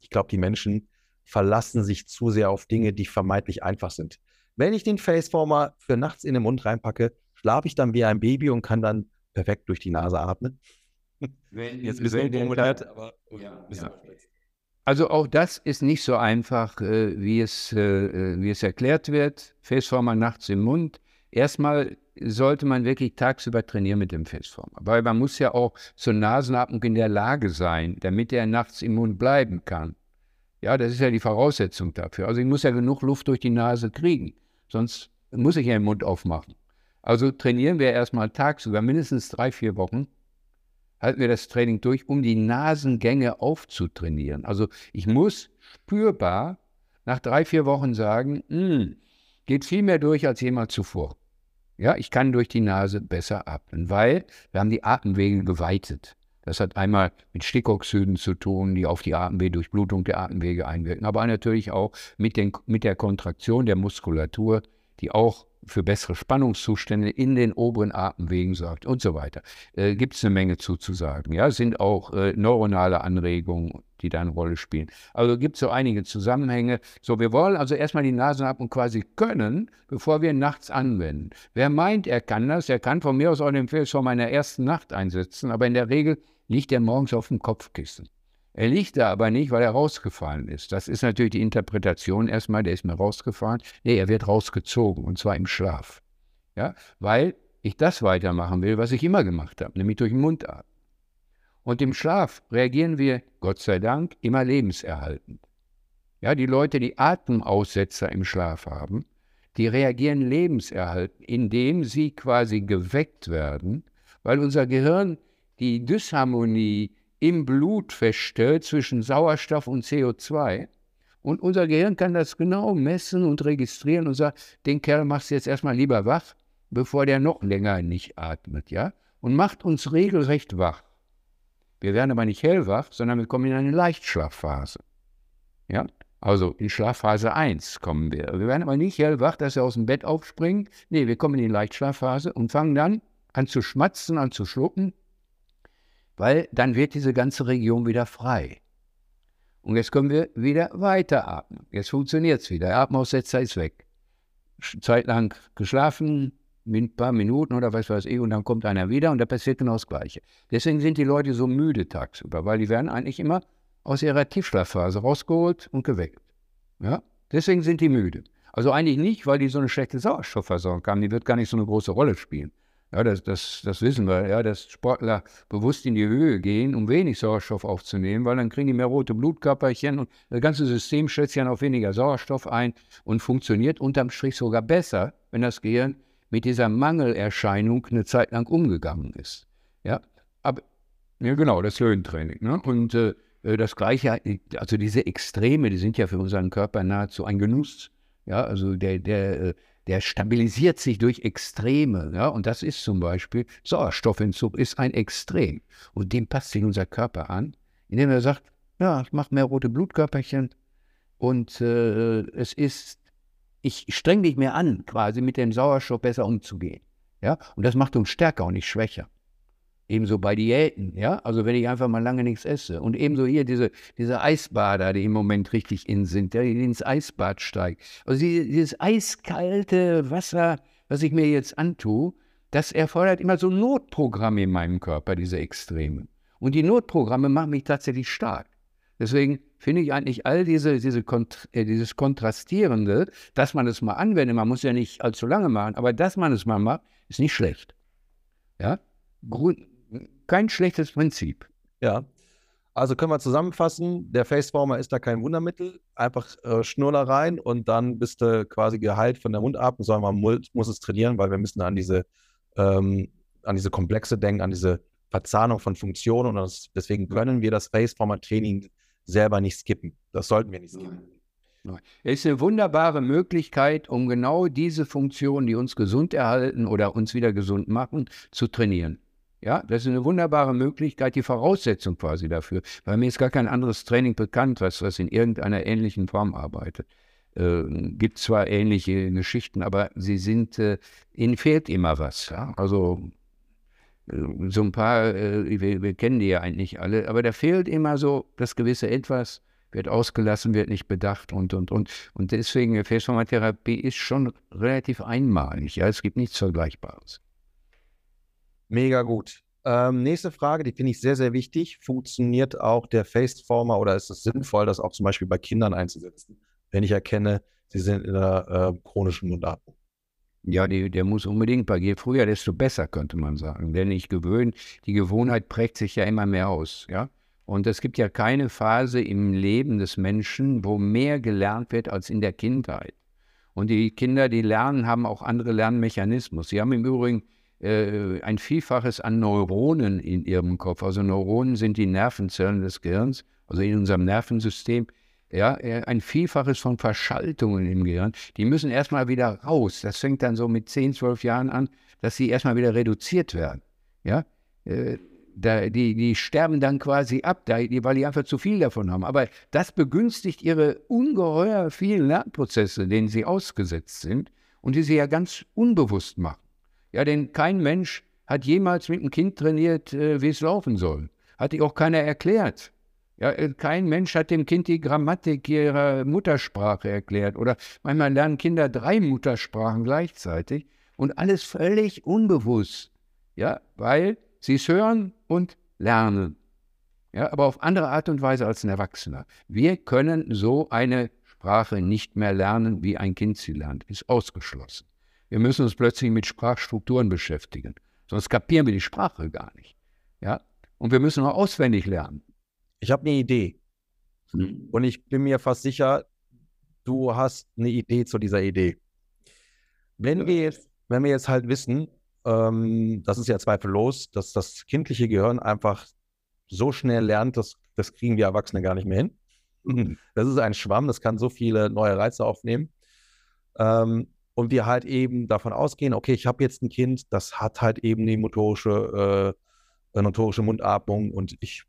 ich glaube, die Menschen verlassen sich zu sehr auf Dinge, die vermeintlich einfach sind. Wenn ich den Faceformer für nachts in den Mund reinpacke, schlafe ich dann wie ein Baby und kann dann perfekt durch die Nase atmen. (laughs) Wenn, Jetzt ein bisschen formuliert, aber ja, ja. Also auch das ist nicht so einfach, äh, wie, es, äh, äh wie es erklärt wird. Faceformer nachts im Mund. Erstmal sollte man wirklich tagsüber trainieren mit dem Festformer. Weil man muss ja auch zur Nasenatmung in der Lage sein, damit er nachts im Mund bleiben kann. Ja, das ist ja die Voraussetzung dafür. Also ich muss ja genug Luft durch die Nase kriegen, sonst muss ich ja den Mund aufmachen. Also trainieren wir erstmal tagsüber, mindestens drei, vier Wochen, halten wir das Training durch, um die Nasengänge aufzutrainieren. Also ich muss spürbar nach drei, vier Wochen sagen, hm, geht viel mehr durch als jemals zuvor. Ja, ich kann durch die Nase besser atmen, weil wir haben die Atemwege geweitet. Das hat einmal mit Stickoxiden zu tun, die auf die Atemwege, Durchblutung der Atemwege einwirken, aber natürlich auch mit, den, mit der Kontraktion der Muskulatur, die auch für bessere Spannungszustände in den oberen Atemwegen sorgt und so weiter. Äh, Gibt es eine Menge zuzusagen. Ja, sind auch äh, neuronale Anregungen, die da eine Rolle spielen. Also gibt es so einige Zusammenhänge. So, wir wollen also erstmal die Nasenatmung quasi können, bevor wir nachts anwenden. Wer meint, er kann das, der kann von mir aus auch den Film schon meiner ersten Nacht einsetzen, aber in der Regel liegt er morgens auf dem Kopfkissen. Er liegt da aber nicht, weil er rausgefallen ist. Das ist natürlich die Interpretation erstmal, der ist mir rausgefallen. Nee, er wird rausgezogen und zwar im Schlaf. Ja, weil ich das weitermachen will, was ich immer gemacht habe, nämlich durch den Mund atmen. Und im Schlaf reagieren wir, Gott sei Dank, immer lebenserhaltend. Ja, die Leute, die Atemaussetzer im Schlaf haben, die reagieren lebenserhaltend, indem sie quasi geweckt werden, weil unser Gehirn die Dysharmonie im Blut feststellt zwischen Sauerstoff und CO2. Und unser Gehirn kann das genau messen und registrieren und sagt, den Kerl machst du jetzt erstmal lieber wach, bevor der noch länger nicht atmet, ja? Und macht uns regelrecht wach. Wir werden aber nicht hellwach, sondern wir kommen in eine Leichtschlafphase. Ja? Also in Schlafphase 1 kommen wir. Wir werden aber nicht hellwach, dass wir aus dem Bett aufspringen. Nee, wir kommen in die Leichtschlafphase und fangen dann an zu schmatzen, an zu schlucken weil dann wird diese ganze Region wieder frei. Und jetzt können wir wieder weiteratmen. Jetzt funktioniert es wieder. Der Atemaussetzer ist weg. Zeitlang geschlafen, ein paar Minuten oder was weiß ich, und dann kommt einer wieder und da passiert genau das Gleiche. Deswegen sind die Leute so müde tagsüber, weil die werden eigentlich immer aus ihrer Tiefschlafphase rausgeholt und geweckt. Ja? Deswegen sind die müde. Also eigentlich nicht, weil die so eine schlechte Sauerstoffversorgung haben, die wird gar nicht so eine große Rolle spielen. Ja, das, das, das wissen wir, ja, dass Sportler bewusst in die Höhe gehen, um wenig Sauerstoff aufzunehmen, weil dann kriegen die mehr rote Blutkörperchen und das ganze System schätzt ja noch weniger Sauerstoff ein und funktioniert unterm Strich sogar besser, wenn das Gehirn mit dieser Mangelerscheinung eine Zeit lang umgegangen ist. Ja, aber ja, genau, das Höhentraining. Ne? Und äh, das Gleiche, also diese Extreme, die sind ja für unseren Körper nahezu ein Genuss. Ja, also der, der äh, der stabilisiert sich durch Extreme. Ja? Und das ist zum Beispiel Sauerstoffentzug ist ein Extrem. Und dem passt sich unser Körper an, indem er sagt, ja, ich mache mehr rote Blutkörperchen und äh, es ist, ich streng dich mehr an, quasi mit dem Sauerstoff besser umzugehen. Ja? Und das macht uns stärker und nicht schwächer. Ebenso bei Diäten, ja. Also wenn ich einfach mal lange nichts esse. Und ebenso hier diese, diese Eisbader, die im Moment richtig in sind, der ins Eisbad steigt. Also dieses eiskalte Wasser, was ich mir jetzt antue, das erfordert immer so Notprogramme in meinem Körper, diese Extreme. Und die Notprogramme machen mich tatsächlich stark. Deswegen finde ich eigentlich all diese, diese Kont äh, dieses Kontrastierende, dass man es mal anwendet, man muss ja nicht allzu lange machen, aber dass man es mal macht, ist nicht schlecht. Ja? Grund, kein schlechtes Prinzip. Ja. Also können wir zusammenfassen, der Faceformer ist da kein Wundermittel, einfach äh, Schnurler rein und dann bist du quasi geheilt von der Mundatmung, sondern man muss es trainieren, weil wir müssen an diese, ähm, an diese Komplexe denken, an diese Verzahnung von Funktionen und das, deswegen können wir das Faceformer-Training selber nicht skippen. Das sollten wir nicht skippen. Es ist eine wunderbare Möglichkeit, um genau diese Funktionen, die uns gesund erhalten oder uns wieder gesund machen, zu trainieren. Ja, das ist eine wunderbare Möglichkeit, die Voraussetzung quasi dafür. Weil mir ist gar kein anderes Training bekannt, was, was in irgendeiner ähnlichen Form arbeitet. Äh, gibt zwar ähnliche Geschichten, aber sie sind, äh, ihnen fehlt immer was. Ja? Also so ein paar, äh, wir, wir, kennen die ja eigentlich alle, aber da fehlt immer so das gewisse Etwas, wird ausgelassen, wird nicht bedacht und, und, und. Und deswegen, Festformatherapie ist schon relativ einmalig. Ja? Es gibt nichts Vergleichbares. Mega gut. Ähm, nächste Frage, die finde ich sehr, sehr wichtig. Funktioniert auch der Faceformer oder ist es sinnvoll, das auch zum Beispiel bei Kindern einzusetzen, wenn ich erkenne, sie sind in einer äh, chronischen Mundatmung? Ja, die, der muss unbedingt, bei je früher, desto besser, könnte man sagen. Denn ich gewöhne, die Gewohnheit prägt sich ja immer mehr aus, ja. Und es gibt ja keine Phase im Leben des Menschen, wo mehr gelernt wird als in der Kindheit. Und die Kinder, die lernen, haben auch andere Lernmechanismen. Sie haben im Übrigen äh, ein Vielfaches an Neuronen in ihrem Kopf. Also Neuronen sind die Nervenzellen des Gehirns, also in unserem Nervensystem. Ja, äh, ein Vielfaches von Verschaltungen im Gehirn. Die müssen erstmal wieder raus. Das fängt dann so mit 10, 12 Jahren an, dass sie erstmal wieder reduziert werden. Ja, äh, da, die, die sterben dann quasi ab, da, die, weil die einfach zu viel davon haben. Aber das begünstigt ihre ungeheuer vielen Lernprozesse, denen sie ausgesetzt sind und die sie ja ganz unbewusst machen. Ja, denn kein Mensch hat jemals mit einem Kind trainiert, äh, wie es laufen soll. Hat die auch keiner erklärt. Ja, äh, kein Mensch hat dem Kind die Grammatik ihrer Muttersprache erklärt. Oder manchmal lernen Kinder drei Muttersprachen gleichzeitig und alles völlig unbewusst. Ja, weil sie es hören und lernen. Ja, aber auf andere Art und Weise als ein Erwachsener. Wir können so eine Sprache nicht mehr lernen, wie ein Kind sie lernt. Ist ausgeschlossen. Wir müssen uns plötzlich mit Sprachstrukturen beschäftigen. Sonst kapieren wir die Sprache gar nicht. Ja? Und wir müssen auch auswendig lernen. Ich habe eine Idee. Hm. Und ich bin mir fast sicher, du hast eine Idee zu dieser Idee. Wenn wir jetzt, wenn wir jetzt halt wissen, ähm, das ist ja zweifellos, dass das kindliche Gehirn einfach so schnell lernt, dass das kriegen wir Erwachsene gar nicht mehr hin. Mhm. Das ist ein Schwamm, das kann so viele neue Reize aufnehmen. Ähm, und wir halt eben davon ausgehen, okay, ich habe jetzt ein Kind, das hat halt eben die motorische, äh, motorische Mundatmung und ich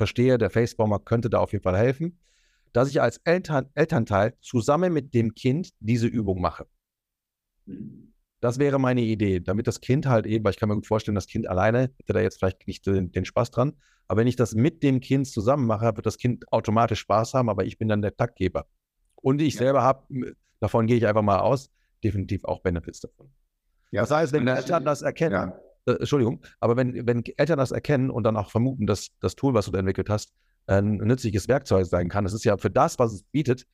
verstehe, der Facebomber könnte da auf jeden Fall helfen, dass ich als Eltern, Elternteil zusammen mit dem Kind diese Übung mache. Das wäre meine Idee, damit das Kind halt eben, weil ich kann mir gut vorstellen, das Kind alleine hätte da jetzt vielleicht nicht den, den Spaß dran, aber wenn ich das mit dem Kind zusammen mache, wird das Kind automatisch Spaß haben, aber ich bin dann der Taktgeber. Und ich ja. selber habe, davon gehe ich einfach mal aus, definitiv auch Benefits davon. Ja, das heißt, wenn Eltern das erkennen, ja. Äh, Entschuldigung, aber wenn, wenn Eltern das erkennen und dann auch vermuten, dass das Tool, was du da entwickelt hast, ein nützliches Werkzeug sein kann, das ist ja für das, was es bietet,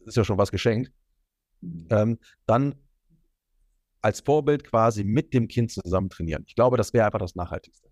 ist ja schon was geschenkt, ähm, dann als Vorbild quasi mit dem Kind zusammen trainieren. Ich glaube, das wäre einfach das Nachhaltigste.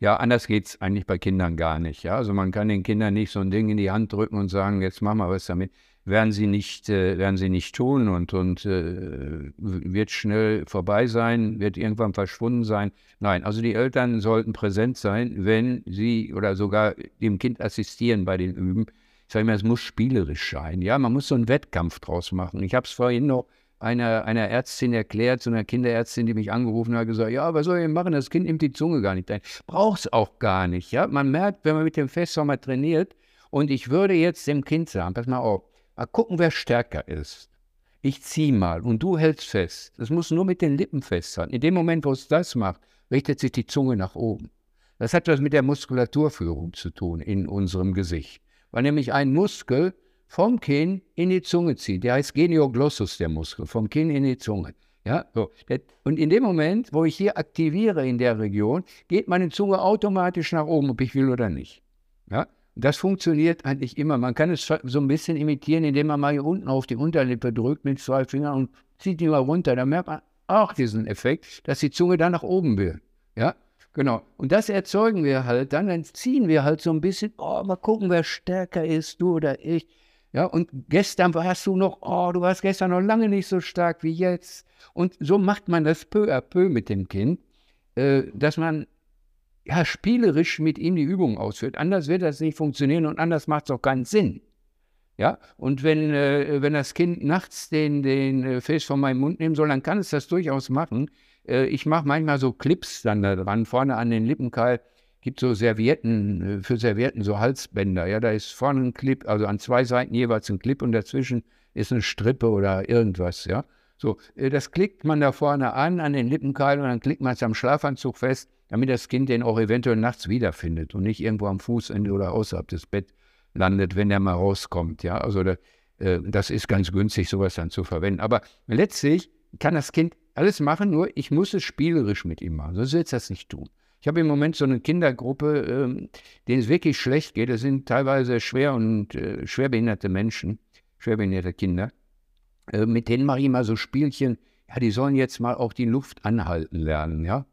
Ja, anders geht es eigentlich bei Kindern gar nicht. Ja? Also man kann den Kindern nicht so ein Ding in die Hand drücken und sagen, jetzt mach mal was damit werden sie nicht, äh, werden sie nicht tun und, und äh, wird schnell vorbei sein, wird irgendwann verschwunden sein. Nein, also die Eltern sollten präsent sein, wenn sie oder sogar dem Kind assistieren bei den Üben. Ich sage immer, es muss spielerisch sein. Ja, man muss so einen Wettkampf draus machen. Ich habe es vorhin noch einer, einer Ärztin erklärt, so einer Kinderärztin, die mich angerufen hat, gesagt, ja, was soll ich machen? Das Kind nimmt die Zunge gar nicht ein. Braucht es auch gar nicht. Ja, man merkt, wenn man mit dem Festsommer trainiert, und ich würde jetzt dem Kind sagen, pass mal auf, Mal gucken, wer stärker ist. Ich ziehe mal und du hältst fest. Das muss nur mit den Lippen fest sein. In dem Moment, wo es das macht, richtet sich die Zunge nach oben. Das hat was mit der Muskulaturführung zu tun in unserem Gesicht. Weil nämlich ein Muskel vom Kinn in die Zunge zieht. Der heißt Genioglossus, der Muskel, vom Kinn in die Zunge. Ja, so. Und in dem Moment, wo ich hier aktiviere in der Region, geht meine Zunge automatisch nach oben, ob ich will oder nicht. Ja? Das funktioniert eigentlich immer. Man kann es so ein bisschen imitieren, indem man mal hier unten auf die Unterlippe drückt mit zwei Fingern und zieht die mal runter. Da merkt man auch diesen Effekt, dass die Zunge dann nach oben will. Ja, genau. Und das erzeugen wir halt dann. Dann ziehen wir halt so ein bisschen, oh, mal gucken, wer stärker ist, du oder ich. Ja, und gestern warst du noch, oh, du warst gestern noch lange nicht so stark wie jetzt. Und so macht man das peu à peu mit dem Kind, äh, dass man ja, spielerisch mit ihm die Übung ausführt. Anders wird das nicht funktionieren und anders macht es auch keinen Sinn. Ja, und wenn, äh, wenn das Kind nachts den, den äh, Fisch von meinem Mund nehmen soll, dann kann es das durchaus machen. Äh, ich mache manchmal so Clips dann da dran, vorne an den Lippenkeil gibt so Servietten, äh, für Servietten so Halsbänder. Ja, da ist vorne ein Clip, also an zwei Seiten jeweils ein Clip und dazwischen ist eine Strippe oder irgendwas, ja. So, äh, das klickt man da vorne an, an den Lippenkeil und dann klickt man es am Schlafanzug fest damit das Kind den auch eventuell nachts wiederfindet und nicht irgendwo am Fußende oder außerhalb des Bett landet, wenn er mal rauskommt. Ja, also da, äh, das ist ganz günstig, sowas dann zu verwenden. Aber letztlich kann das Kind alles machen, nur ich muss es spielerisch mit ihm machen, sonst wird es das nicht tun. Ich habe im Moment so eine Kindergruppe, ähm, denen es wirklich schlecht geht. Das sind teilweise schwer und äh, schwerbehinderte Menschen, schwerbehinderte Kinder. Äh, mit denen mache ich mal so Spielchen. Ja, die sollen jetzt mal auch die Luft anhalten lernen, ja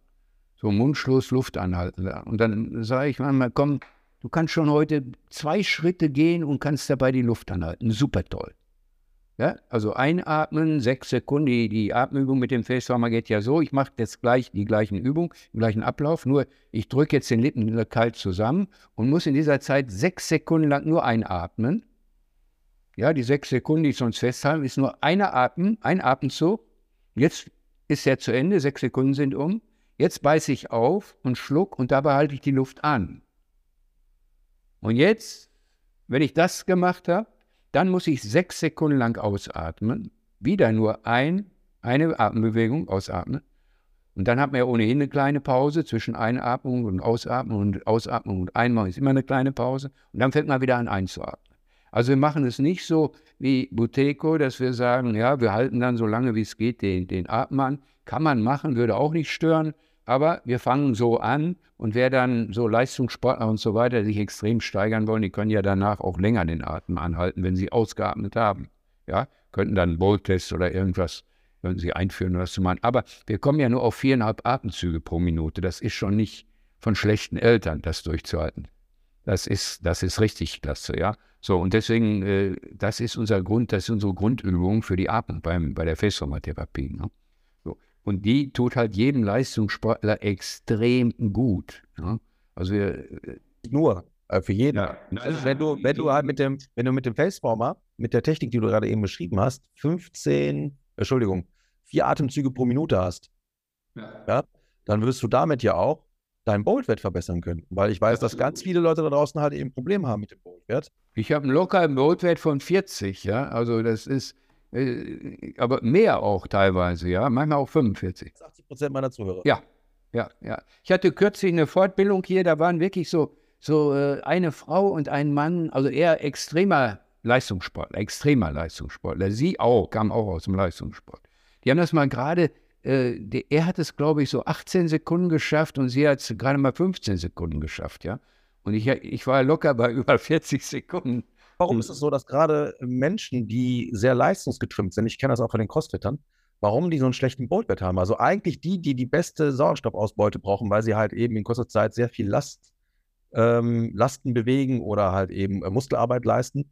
so Mundschluss, Luft anhalten. Und dann sage ich manchmal, komm, du kannst schon heute zwei Schritte gehen und kannst dabei die Luft anhalten. Super toll. Ja, also einatmen, sechs Sekunden. Die, die Atemübung mit dem Facewarmer geht ja so. Ich mache jetzt gleich die gleichen Übungen, den gleichen Ablauf, nur ich drücke jetzt den Lippen kalt zusammen und muss in dieser Zeit sechs Sekunden lang nur einatmen. Ja, die sechs Sekunden, die ich sonst festhalte, ist nur eine Atmen, ein Atemzug. Jetzt ist er zu Ende, sechs Sekunden sind um. Jetzt beiße ich auf und schluck und dabei halte ich die Luft an. Und jetzt, wenn ich das gemacht habe, dann muss ich sechs Sekunden lang ausatmen. Wieder nur ein, eine Atembewegung ausatmen. Und dann hat man ja ohnehin eine kleine Pause zwischen Einatmung und Ausatmung und Ausatmung und Einmal ist immer eine kleine Pause. Und dann fängt man wieder an einzuatmen. Also wir machen es nicht so wie Buteco, dass wir sagen, ja, wir halten dann so lange wie es geht den, den Atem an. Kann man machen, würde auch nicht stören. Aber wir fangen so an und wer dann so Leistungssportler und so weiter sich extrem steigern wollen, die können ja danach auch länger den Atem anhalten, wenn sie ausgeatmet haben. Ja, könnten dann Bolt-Test oder irgendwas könnten sie einführen oder was zu machen. Aber wir kommen ja nur auf viereinhalb Atemzüge pro Minute. Das ist schon nicht von schlechten Eltern, das durchzuhalten. Das ist, das ist richtig klasse, ja. So, und deswegen, äh, das ist unser Grund, das ist unsere Grundübung für die Atmung beim, bei der Festformatherapie. Ne? Und die tut halt jedem Leistungssportler extrem gut. Ja? Also wir, äh, nur äh, für jeden. Ja. Also wenn du, wenn du halt mit dem, wenn du mit dem Faceformer, mit der Technik, die du gerade eben beschrieben hast, 15, Entschuldigung, vier Atemzüge pro Minute hast, ja. ja dann wirst du damit ja auch deinen Boldwert verbessern können. Weil ich weiß, dass ganz viele Leute da draußen halt eben Probleme haben mit dem Boldwert. Ich habe einen lockeren Boldwert von 40, ja. Also das ist, äh, aber mehr auch teilweise, ja, manchmal auch 45. 80 Prozent meiner Zuhörer. Ja, ja, ja. Ich hatte kürzlich eine Fortbildung hier, da waren wirklich so, so äh, eine Frau und ein Mann, also eher extremer Leistungssportler, extremer Leistungssportler. Sie auch, kam auch aus dem Leistungssport. Die haben das mal gerade, äh, er hat es, glaube ich, so 18 Sekunden geschafft und sie hat es gerade mal 15 Sekunden geschafft, ja. Und ich, ich war locker bei (laughs) über 40 Sekunden. Warum ist es so, dass gerade Menschen, die sehr leistungsgetrimmt sind, ich kenne das auch von den Crossfittern, warum die so einen schlechten Boltwert haben? Also eigentlich die, die die beste Sauerstoffausbeute brauchen, weil sie halt eben in kurzer Zeit sehr viel Last, ähm, Lasten bewegen oder halt eben äh, Muskelarbeit leisten,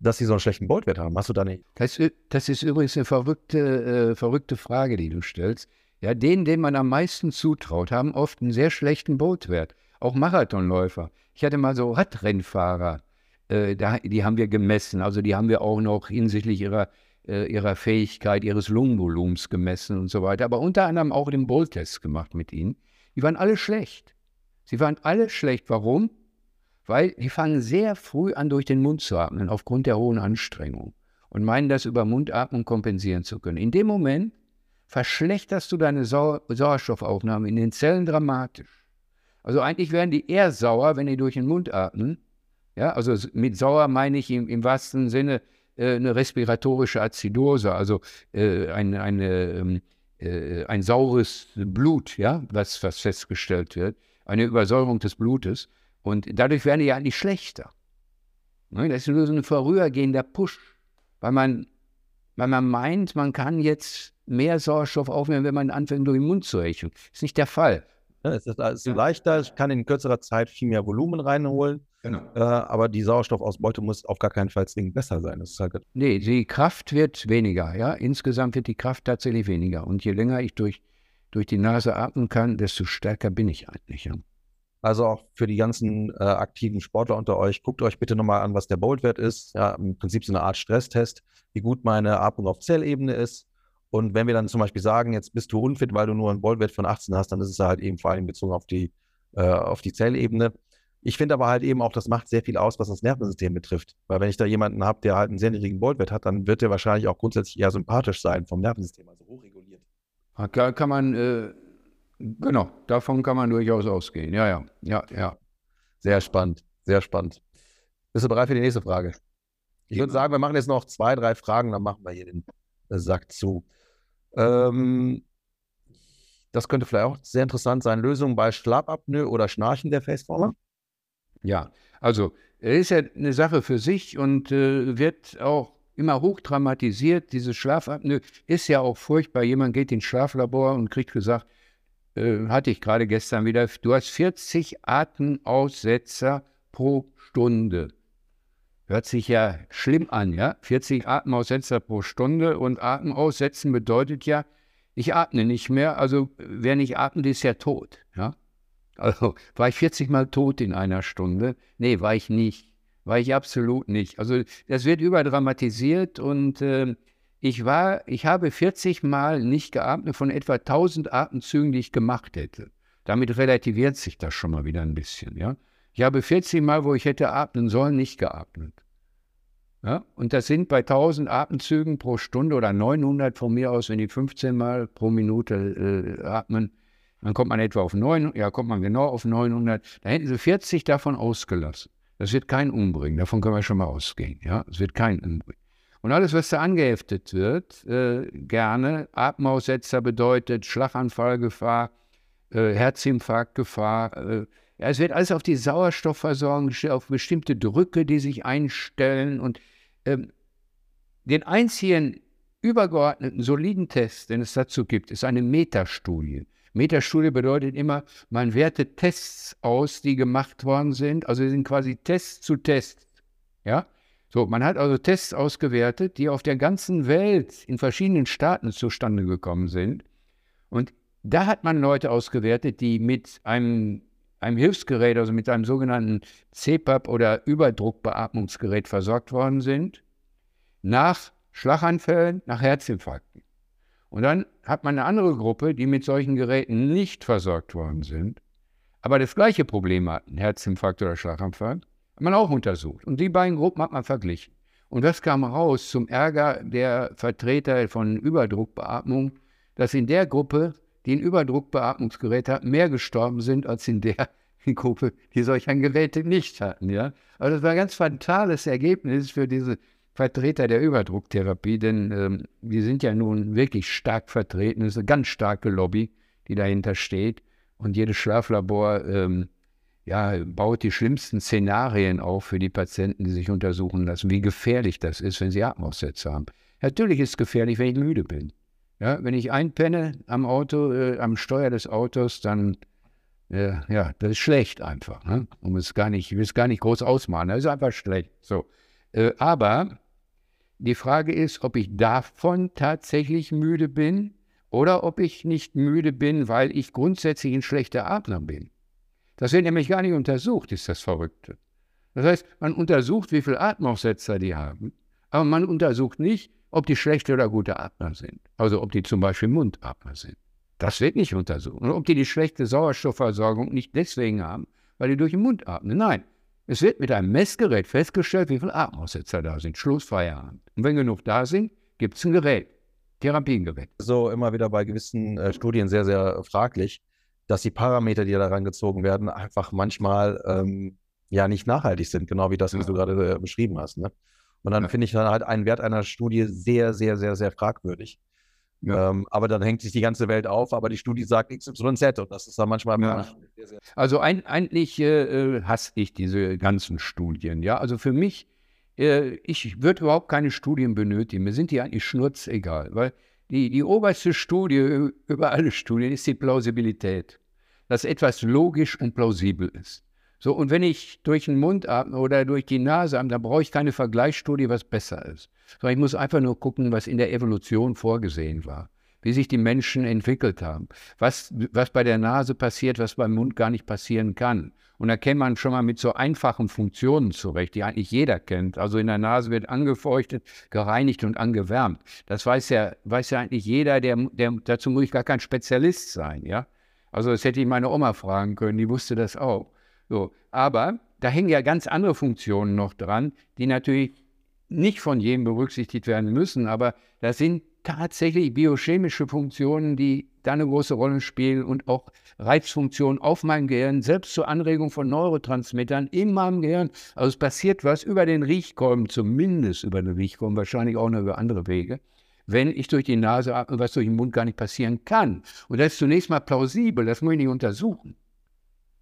dass sie so einen schlechten Boltwert haben. Hast du da nicht? Das, das ist übrigens eine verrückte, äh, verrückte Frage, die du stellst. Ja, denen, denen man am meisten zutraut, haben oft einen sehr schlechten Boltwert. Auch Marathonläufer. Ich hatte mal so Radrennfahrer, äh, da, die haben wir gemessen. Also die haben wir auch noch hinsichtlich ihrer, äh, ihrer Fähigkeit, ihres Lungenvolumens gemessen und so weiter. Aber unter anderem auch den Bolt-Test gemacht mit ihnen. Die waren alle schlecht. Sie waren alle schlecht. Warum? Weil die fangen sehr früh an, durch den Mund zu atmen, aufgrund der hohen Anstrengung. Und meinen, das über Mundatmung kompensieren zu können. In dem Moment verschlechterst du deine Sau Sauerstoffaufnahme in den Zellen dramatisch. Also eigentlich werden die eher sauer, wenn die durch den Mund atmen, ja, also mit sauer meine ich im, im wahrsten Sinne äh, eine respiratorische Azidose, also äh, ein, eine, ähm, äh, ein saures Blut, ja, was, was festgestellt wird, eine Übersäuerung des Blutes. Und dadurch werden die ja eigentlich schlechter. Ne? Das ist nur so ein vorübergehender Push, weil man, weil man meint, man kann jetzt mehr Sauerstoff aufnehmen, wenn man anfängt, durch den Mund zu rechnen. Das ist nicht der Fall. Ja, es ist, es ist leichter, ich kann in kürzerer Zeit viel mehr Volumen reinholen. Genau. Äh, aber die Sauerstoffausbeute muss auf gar keinen Fall zwingend besser sein. Das halt nee, die Kraft wird weniger. Ja? Insgesamt wird die Kraft tatsächlich weniger. Und je länger ich durch, durch die Nase atmen kann, desto stärker bin ich eigentlich. Ja? Also auch für die ganzen äh, aktiven Sportler unter euch, guckt euch bitte nochmal an, was der Bolt-Wert ist. Ja, Im Prinzip so eine Art Stresstest, wie gut meine Atmung auf Zellebene ist. Und wenn wir dann zum Beispiel sagen, jetzt bist du unfit, weil du nur einen Bolt-Wert von 18 hast, dann ist es halt eben vor allem bezogen auf die, äh, auf die Zellebene. Ich finde aber halt eben auch, das macht sehr viel aus, was das Nervensystem betrifft. Weil wenn ich da jemanden habe, der halt einen sehr niedrigen Boltwert hat, dann wird der wahrscheinlich auch grundsätzlich eher sympathisch sein vom Nervensystem, also hochreguliert. Kann man, äh, genau, davon kann man durchaus ausgehen. Ja, ja, ja, ja. Sehr spannend, sehr spannend. Bist du bereit für die nächste Frage? Ich würde sagen, wir machen jetzt noch zwei, drei Fragen, dann machen wir hier den Sack zu. Ähm, das könnte vielleicht auch sehr interessant sein. Lösung bei Schlafapnoe oder Schnarchen der Faceformer? Ja, also ist ja eine Sache für sich und äh, wird auch immer hoch dramatisiert. Diese Schlafapnoe ist ja auch furchtbar. Jemand geht ins Schlaflabor und kriegt gesagt, äh, hatte ich gerade gestern wieder, du hast 40 Atemaussetzer pro Stunde. Hört sich ja schlimm an, ja? 40 Atemaussetzer pro Stunde und Atemaussetzen bedeutet ja, ich atme nicht mehr. Also wer nicht atmet, ist ja tot, ja? Also war ich 40 Mal tot in einer Stunde? Nee, war ich nicht. War ich absolut nicht. Also das wird überdramatisiert und äh, ich war, ich habe 40 Mal nicht geatmet von etwa 1000 Atemzügen, die ich gemacht hätte. Damit relativiert sich das schon mal wieder ein bisschen, ja. Ich habe 40 Mal, wo ich hätte atmen sollen, nicht geatmet. Ja? Und das sind bei 1000 Atemzügen pro Stunde oder 900 von mir aus, wenn die 15 Mal pro Minute äh, atmen, dann kommt man etwa auf 9, ja, kommt man genau auf 900. Da hätten sie 40 davon ausgelassen. Das wird kein umbringen, davon können wir schon mal ausgehen. Ja, es wird kein umbringen. Und alles, was da angeheftet wird, äh, gerne, Atemaussetzer bedeutet Schlaganfallgefahr, äh, Herzinfarktgefahr, äh, ja, es wird alles auf die Sauerstoffversorgung gestellt, auf bestimmte Drücke, die sich einstellen. Und ähm, den einzigen übergeordneten, soliden Test, den es dazu gibt, ist eine Metastudie. Metastudie bedeutet immer, man wertet Tests aus, die gemacht worden sind. Also sind quasi Tests zu Tests. Ja? So, man hat also Tests ausgewertet, die auf der ganzen Welt in verschiedenen Staaten zustande gekommen sind. Und da hat man Leute ausgewertet, die mit einem einem Hilfsgerät, also mit einem sogenannten CPAP oder Überdruckbeatmungsgerät versorgt worden sind, nach Schlaganfällen, nach Herzinfarkten. Und dann hat man eine andere Gruppe, die mit solchen Geräten nicht versorgt worden sind, aber das gleiche Problem hatten, Herzinfarkt oder Schlaganfall, hat man auch untersucht. Und die beiden Gruppen hat man verglichen. Und das kam raus zum Ärger der Vertreter von Überdruckbeatmung, dass in der Gruppe die ein Überdruckbeatmungsgerät hatten, mehr gestorben sind als in der (laughs) Gruppe, die solch ein Gerät nicht hatten. Ja? Also das war ein ganz fatales Ergebnis für diese Vertreter der Überdrucktherapie, denn ähm, die sind ja nun wirklich stark vertreten. Es ist eine ganz starke Lobby, die dahinter steht. Und jedes Schlaflabor ähm, ja, baut die schlimmsten Szenarien auf für die Patienten, die sich untersuchen lassen, wie gefährlich das ist, wenn sie Atemaussätze haben. Natürlich ist es gefährlich, wenn ich müde bin. Ja, wenn ich einpenne am Auto, äh, am Steuer des Autos, dann, äh, ja, das ist schlecht einfach. Ne? Um es gar nicht, ich will es gar nicht groß ausmalen, das ist einfach schlecht. So. Äh, aber die Frage ist, ob ich davon tatsächlich müde bin oder ob ich nicht müde bin, weil ich grundsätzlich ein schlechter Atmer bin. Das wird nämlich gar nicht untersucht, ist das Verrückte. Das heißt, man untersucht, wie viele Atemaussetzer die haben, aber man untersucht nicht, ob die schlechte oder gute Atmer sind. Also ob die zum Beispiel Mundatmer sind. Das wird nicht untersucht. Und ob die die schlechte Sauerstoffversorgung nicht deswegen haben, weil die durch den Mund atmen. Nein, es wird mit einem Messgerät festgestellt, wie viele Atemaussetzer da sind. Schlussfeierabend. Und wenn genug da sind, gibt es ein Gerät. Therapiegerät. So immer wieder bei gewissen äh, Studien sehr, sehr fraglich, dass die Parameter, die da rangezogen werden, einfach manchmal ähm, ja nicht nachhaltig sind, genau wie das, was ja. du gerade äh, beschrieben hast. Ne? Und dann ja. finde ich dann halt einen Wert einer Studie sehr, sehr, sehr, sehr fragwürdig. Ja. Ähm, aber dann hängt sich die ganze Welt auf, aber die Studie sagt XYZ und das ist dann manchmal. Ja. Sehr, sehr also ein, eigentlich äh, hasse ich diese ganzen Studien. Ja, also für mich, äh, ich würde überhaupt keine Studien benötigen. Mir sind die eigentlich schnurzegal, weil die, die oberste Studie über alle Studien ist die Plausibilität. Dass etwas logisch und plausibel ist. So, und wenn ich durch den Mund atme oder durch die Nase atme, dann brauche ich keine Vergleichsstudie, was besser ist. Sondern ich muss einfach nur gucken, was in der Evolution vorgesehen war. Wie sich die Menschen entwickelt haben. Was, was bei der Nase passiert, was beim Mund gar nicht passieren kann. Und da kennt man schon mal mit so einfachen Funktionen zurecht, die eigentlich jeder kennt. Also in der Nase wird angefeuchtet, gereinigt und angewärmt. Das weiß ja, weiß ja eigentlich jeder, der, der, dazu muss ich gar kein Spezialist sein, ja. Also das hätte ich meine Oma fragen können, die wusste das auch. So, aber da hängen ja ganz andere Funktionen noch dran, die natürlich nicht von jedem berücksichtigt werden müssen, aber das sind tatsächlich biochemische Funktionen, die da eine große Rolle spielen und auch Reizfunktionen auf meinem Gehirn, selbst zur Anregung von Neurotransmittern in meinem Gehirn. Also es passiert was über den Riechkolben, zumindest über den Riechkolben, wahrscheinlich auch noch über andere Wege, wenn ich durch die Nase atme, was durch den Mund gar nicht passieren kann. Und das ist zunächst mal plausibel, das muss ich nicht untersuchen.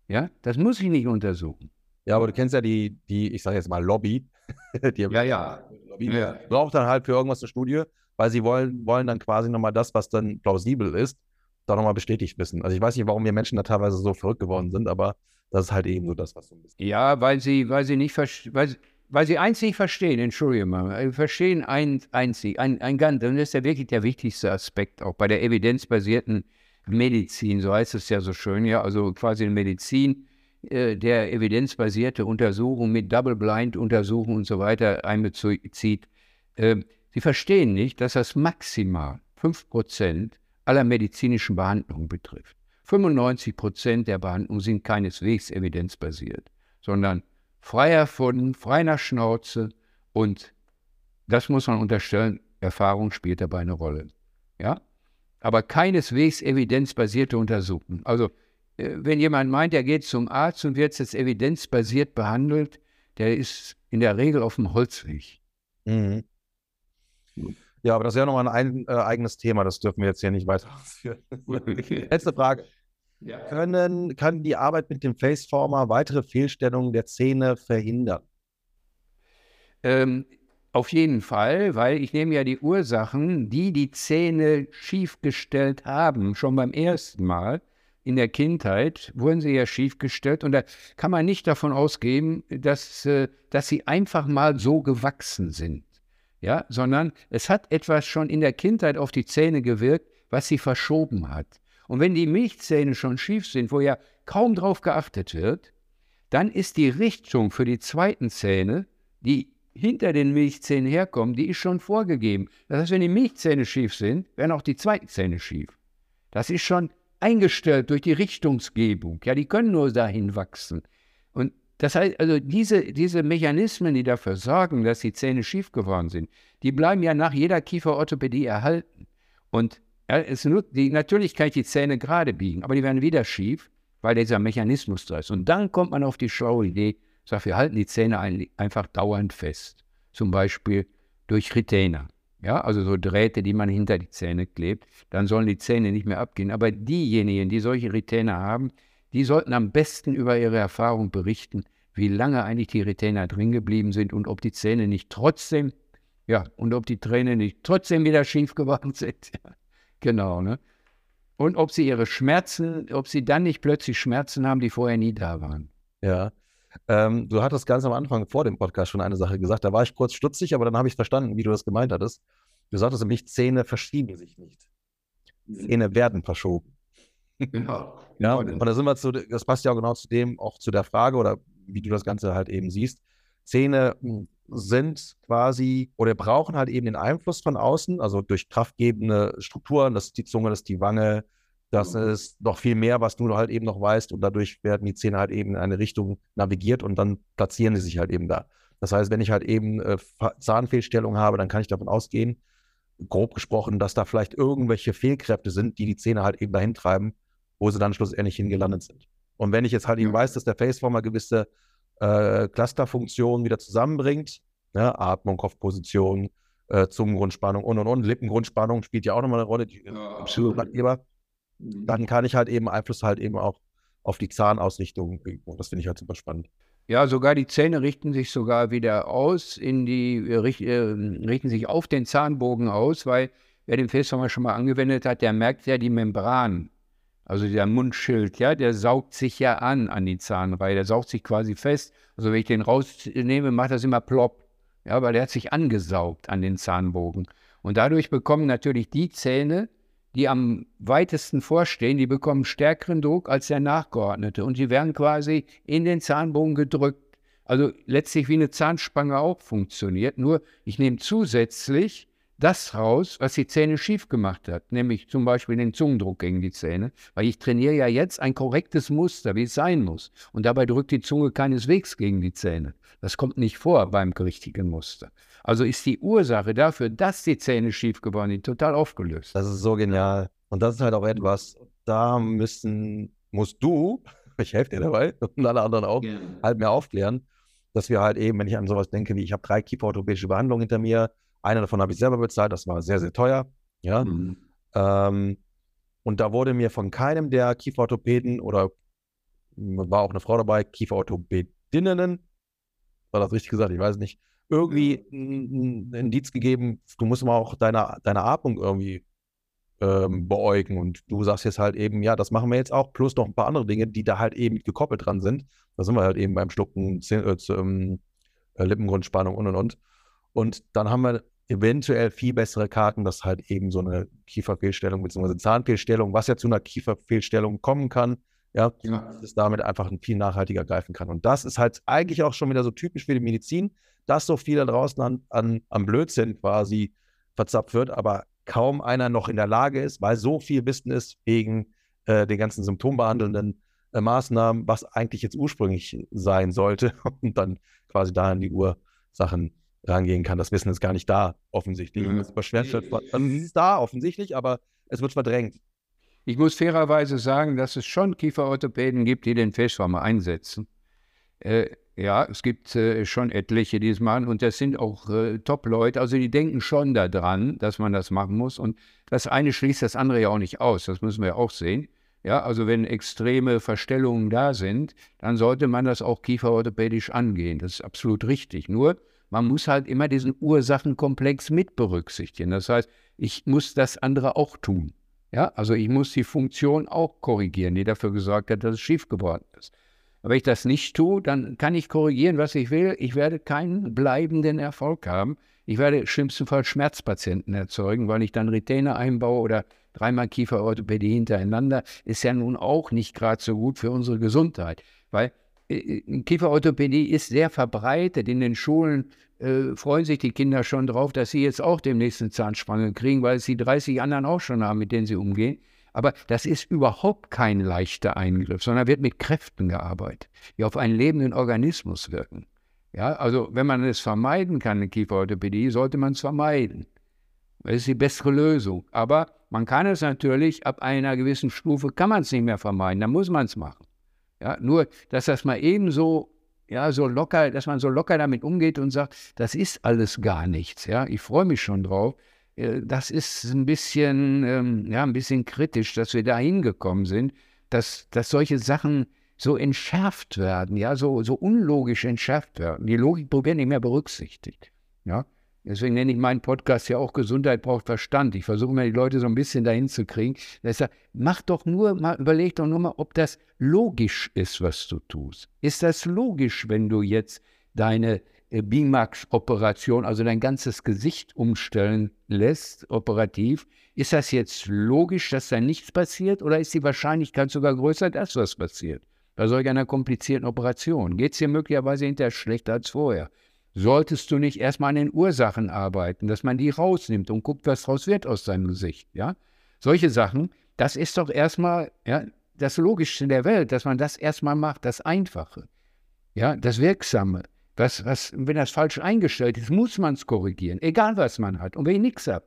Ja, das muss ich nicht untersuchen. Ja, aber du kennst ja die, die ich sage jetzt mal Lobby. (laughs) die ja, ja. Lobby ja. Braucht dann halt für irgendwas eine Studie, weil sie wollen, wollen dann quasi nochmal das, was dann plausibel ist, da nochmal bestätigt wissen. Also ich weiß nicht, warum wir Menschen da teilweise so verrückt geworden sind, aber das ist halt eben so das, was so ein bisschen. Ja, weil sie, weil sie nicht weil, weil sie eins verstehen, entschuldige mal, verstehen ein, einzig, ein, ein ganz, und das ist ja wirklich der wichtigste Aspekt auch bei der evidenzbasierten Medizin, so heißt es ja so schön, ja, also quasi in Medizin, äh, der evidenzbasierte Untersuchung mit Double-Blind-Untersuchungen und so weiter einbezieht. Äh, Sie verstehen nicht, dass das maximal 5% aller medizinischen Behandlungen betrifft. 95% der Behandlungen sind keineswegs evidenzbasiert, sondern frei erfunden, frei nach Schnauze und das muss man unterstellen, Erfahrung spielt dabei eine Rolle. Ja? Aber keineswegs evidenzbasierte Untersuchungen. Also, äh, wenn jemand meint, er geht zum Arzt und wird jetzt evidenzbasiert behandelt, der ist in der Regel auf dem Holzweg. Mhm. Ja, aber das ist ja nochmal ein, äh, eigenes Thema, das dürfen wir jetzt hier nicht weiter ausführen. (laughs) Letzte Frage. Ja. Können, kann die Arbeit mit dem Faceformer weitere Fehlstellungen der Zähne verhindern? Ähm, auf jeden Fall, weil ich nehme ja die Ursachen, die die Zähne schiefgestellt haben, schon beim ersten Mal in der Kindheit wurden sie ja schiefgestellt und da kann man nicht davon ausgehen, dass, äh, dass sie einfach mal so gewachsen sind, ja, sondern es hat etwas schon in der Kindheit auf die Zähne gewirkt, was sie verschoben hat. Und wenn die Milchzähne schon schief sind, wo ja kaum drauf geachtet wird, dann ist die Richtung für die zweiten Zähne, die hinter den Milchzähnen herkommen, die ist schon vorgegeben. Das heißt, wenn die Milchzähne schief sind, werden auch die zweiten Zähne schief. Das ist schon eingestellt durch die Richtungsgebung. Ja, die können nur dahin wachsen. Das heißt, also diese, diese Mechanismen, die dafür sorgen, dass die Zähne schief geworden sind, die bleiben ja nach jeder Kieferorthopädie erhalten. Und ja, es die, natürlich kann ich die Zähne gerade biegen, aber die werden wieder schief, weil dieser Mechanismus da ist. Und dann kommt man auf die schlaue Idee, Sag, wir halten die Zähne ein, einfach dauernd fest. Zum Beispiel durch Retainer. Ja, also so Drähte, die man hinter die Zähne klebt. Dann sollen die Zähne nicht mehr abgehen. Aber diejenigen, die solche Retainer haben, die sollten am besten über ihre Erfahrung berichten, wie lange eigentlich die Retainer drin geblieben sind und ob die Zähne nicht trotzdem, ja, und ob die Träne nicht trotzdem wieder schief geworden sind. (laughs) genau, ne? Und ob sie ihre Schmerzen, ob sie dann nicht plötzlich Schmerzen haben, die vorher nie da waren. Ja, ähm, du hattest ganz am Anfang vor dem Podcast schon eine Sache gesagt, da war ich kurz stutzig, aber dann habe ich verstanden, wie du das gemeint hattest. Du sagtest nämlich, Zähne verschieben sich nicht. Zähne werden verschoben. Genau. ja, (laughs) und da sind wir zu, das passt ja auch genau zu dem, auch zu der Frage oder wie du das Ganze halt eben siehst. Zähne hm, sind quasi oder brauchen halt eben den Einfluss von außen, also durch kraftgebende Strukturen, das ist die Zunge, das ist die Wange, das mhm. ist noch viel mehr, was du halt eben noch weißt und dadurch werden die Zähne halt eben in eine Richtung navigiert und dann platzieren sie sich halt eben da. Das heißt, wenn ich halt eben äh, Zahnfehlstellungen habe, dann kann ich davon ausgehen, grob gesprochen, dass da vielleicht irgendwelche Fehlkräfte sind, die die Zähne halt eben dahin treiben, wo sie dann schlussendlich hingelandet sind. Und wenn ich jetzt halt eben weiß, dass der Faceformer gewisse äh, Clusterfunktionen wieder zusammenbringt, ne, Atmung, Kopfposition, äh, Zungengrundspannung und und und, Lippengrundspannung spielt ja auch nochmal eine Rolle, die ja, absolut dann kann ich halt eben Einfluss halt eben auch auf die Zahnausrichtung üben. das finde ich halt super spannend. Ja, sogar die Zähne richten sich sogar wieder aus, in die, äh, richt, äh, richten sich auf den Zahnbogen aus, weil wer den Faceformer schon mal angewendet hat, der merkt ja die Membran, also der Mundschild, ja, der saugt sich ja an an die Zahnreihe, der saugt sich quasi fest. Also wenn ich den rausnehme, macht das immer plopp, ja, weil der hat sich angesaugt an den Zahnbogen. Und dadurch bekommen natürlich die Zähne, die am weitesten vorstehen, die bekommen stärkeren Druck als der nachgeordnete und die werden quasi in den Zahnbogen gedrückt. Also letztlich wie eine Zahnspange auch funktioniert, nur ich nehme zusätzlich das raus, was die Zähne schief gemacht hat, nämlich zum Beispiel den Zungendruck gegen die Zähne, weil ich trainiere ja jetzt ein korrektes Muster, wie es sein muss. Und dabei drückt die Zunge keineswegs gegen die Zähne. Das kommt nicht vor beim richtigen Muster. Also ist die Ursache dafür, dass die Zähne schief geworden sind, total aufgelöst. Das ist so genial. Und das ist halt auch etwas, da müssen, musst du, (laughs) ich helfe dir dabei und alle anderen auch, ja. halt mehr aufklären, dass wir halt eben, wenn ich an sowas denke, wie ich habe drei kieferorthopädische Behandlungen hinter mir, eine davon habe ich selber bezahlt, das war sehr, sehr teuer. Ja. Mhm. Ähm, und da wurde mir von keinem der Kieferorthopäden oder war auch eine Frau dabei, Kieferorthopädinnen, war das richtig gesagt, ich weiß nicht, irgendwie ein, Indiz gegeben, du musst mal auch deine, deine Atmung irgendwie ähm, beäugen. Und du sagst jetzt halt eben, ja, das machen wir jetzt auch, plus noch ein paar andere Dinge, die da halt eben gekoppelt dran sind. Da sind wir halt eben beim Schlucken, äh, ähm, äh, Lippengrundspannung und und und. Und dann haben wir eventuell viel bessere Karten, dass halt eben so eine Kieferfehlstellung bzw. Zahnfehlstellung, was ja zu einer Kieferfehlstellung kommen kann, ja, ja. dass es damit einfach viel nachhaltiger greifen kann. Und das ist halt eigentlich auch schon wieder so typisch für die Medizin, dass so viele draußen an, an, am Blödsinn quasi verzapft wird, aber kaum einer noch in der Lage ist, weil so viel Wissen ist wegen äh, den ganzen symptombehandelnden äh, Maßnahmen, was eigentlich jetzt ursprünglich sein sollte (laughs) und dann quasi da an die Ursachen rangehen kann. Das Wissen ist gar nicht da, offensichtlich. Mhm. Das also es ist da offensichtlich, aber es wird verdrängt. Ich muss fairerweise sagen, dass es schon Kieferorthopäden gibt, die den Faceformer einsetzen. Äh, ja, es gibt äh, schon etliche, die es machen und das sind auch äh, Top-Leute. Also die denken schon daran, dass man das machen muss. Und das eine schließt das andere ja auch nicht aus. Das müssen wir auch sehen. Ja, also wenn extreme Verstellungen da sind, dann sollte man das auch kieferorthopädisch angehen. Das ist absolut richtig. Nur man muss halt immer diesen Ursachenkomplex mit berücksichtigen. Das heißt, ich muss das andere auch tun. Ja, also ich muss die Funktion auch korrigieren, die dafür gesorgt hat, dass es schief geworden ist. Aber wenn ich das nicht tue, dann kann ich korrigieren, was ich will. Ich werde keinen bleibenden Erfolg haben. Ich werde schlimmstenfalls Schmerzpatienten erzeugen, weil ich dann Retainer einbaue oder dreimal Kieferorthopädie hintereinander. Ist ja nun auch nicht gerade so gut für unsere Gesundheit, weil Kieferorthopädie ist sehr verbreitet. In den Schulen äh, freuen sich die Kinder schon drauf, dass sie jetzt auch demnächst eine Zahnspange kriegen, weil sie 30 anderen auch schon haben, mit denen sie umgehen. Aber das ist überhaupt kein leichter Eingriff, sondern wird mit Kräften gearbeitet, die auf einen lebenden Organismus wirken. Ja, also wenn man es vermeiden kann, eine Kieferorthopädie, sollte man es vermeiden. Das ist die bessere Lösung. Aber man kann es natürlich, ab einer gewissen Stufe kann man es nicht mehr vermeiden, dann muss man es machen. Ja, nur, dass das mal eben so, ja, so locker, dass man so locker damit umgeht und sagt, das ist alles gar nichts. Ja, ich freue mich schon drauf. Äh, das ist ein bisschen, ähm, ja, ein bisschen kritisch, dass wir da hingekommen sind, dass, dass solche Sachen so entschärft werden, ja, so, so unlogisch entschärft werden. Die Logik wird nicht mehr berücksichtigt. Ja, Deswegen nenne ich meinen Podcast ja auch Gesundheit braucht Verstand. Ich versuche mal die Leute so ein bisschen dahin zu kriegen. Das heißt, mach doch nur mal, überleg doch nur mal, ob das logisch ist, was du tust. Ist das logisch, wenn du jetzt deine äh, BIMAX-Operation, also dein ganzes Gesicht umstellen lässt, operativ? Ist das jetzt logisch, dass da nichts passiert oder ist die Wahrscheinlichkeit sogar größer, dass was passiert? Bei solch einer komplizierten Operation geht es dir möglicherweise hinterher schlechter als vorher solltest du nicht erstmal an den Ursachen arbeiten, dass man die rausnimmt und guckt, was draus wird aus seinem Gesicht, ja? Solche Sachen, das ist doch erstmal ja, das Logischste der Welt, dass man das erstmal macht, das Einfache, ja, das Wirksame. Was, was, wenn das falsch eingestellt ist, muss man es korrigieren, egal was man hat. Und wenn ich nichts habe,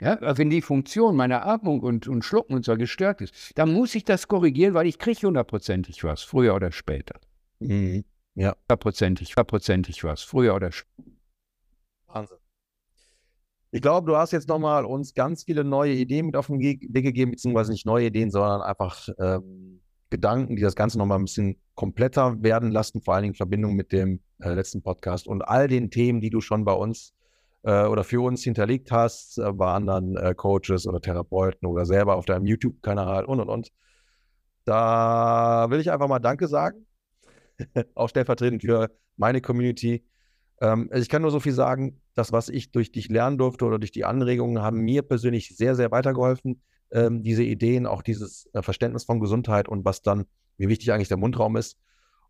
ja, wenn die Funktion meiner Atmung und, und Schlucken und so gestört ist, dann muss ich das korrigieren, weil ich kriege hundertprozentig was, früher oder später. Mhm. Ja. Hundertprozentig, hundertprozentig was, früher oder später. Wahnsinn. Ich glaube, du hast jetzt nochmal uns ganz viele neue Ideen mit auf den Weg gegeben, beziehungsweise nicht neue Ideen, sondern einfach ähm, Gedanken, die das Ganze nochmal ein bisschen kompletter werden lassen, vor allen Dingen in Verbindung mit dem äh, letzten Podcast und all den Themen, die du schon bei uns äh, oder für uns hinterlegt hast, äh, bei anderen äh, Coaches oder Therapeuten oder selber auf deinem YouTube-Kanal und und und. Da will ich einfach mal Danke sagen (laughs) auch stellvertretend für meine Community. Ähm, also ich kann nur so viel sagen, das, was ich durch dich lernen durfte oder durch die Anregungen, haben mir persönlich sehr, sehr weitergeholfen. Ähm, diese Ideen, auch dieses äh, Verständnis von Gesundheit und was dann, wie wichtig eigentlich der Mundraum ist.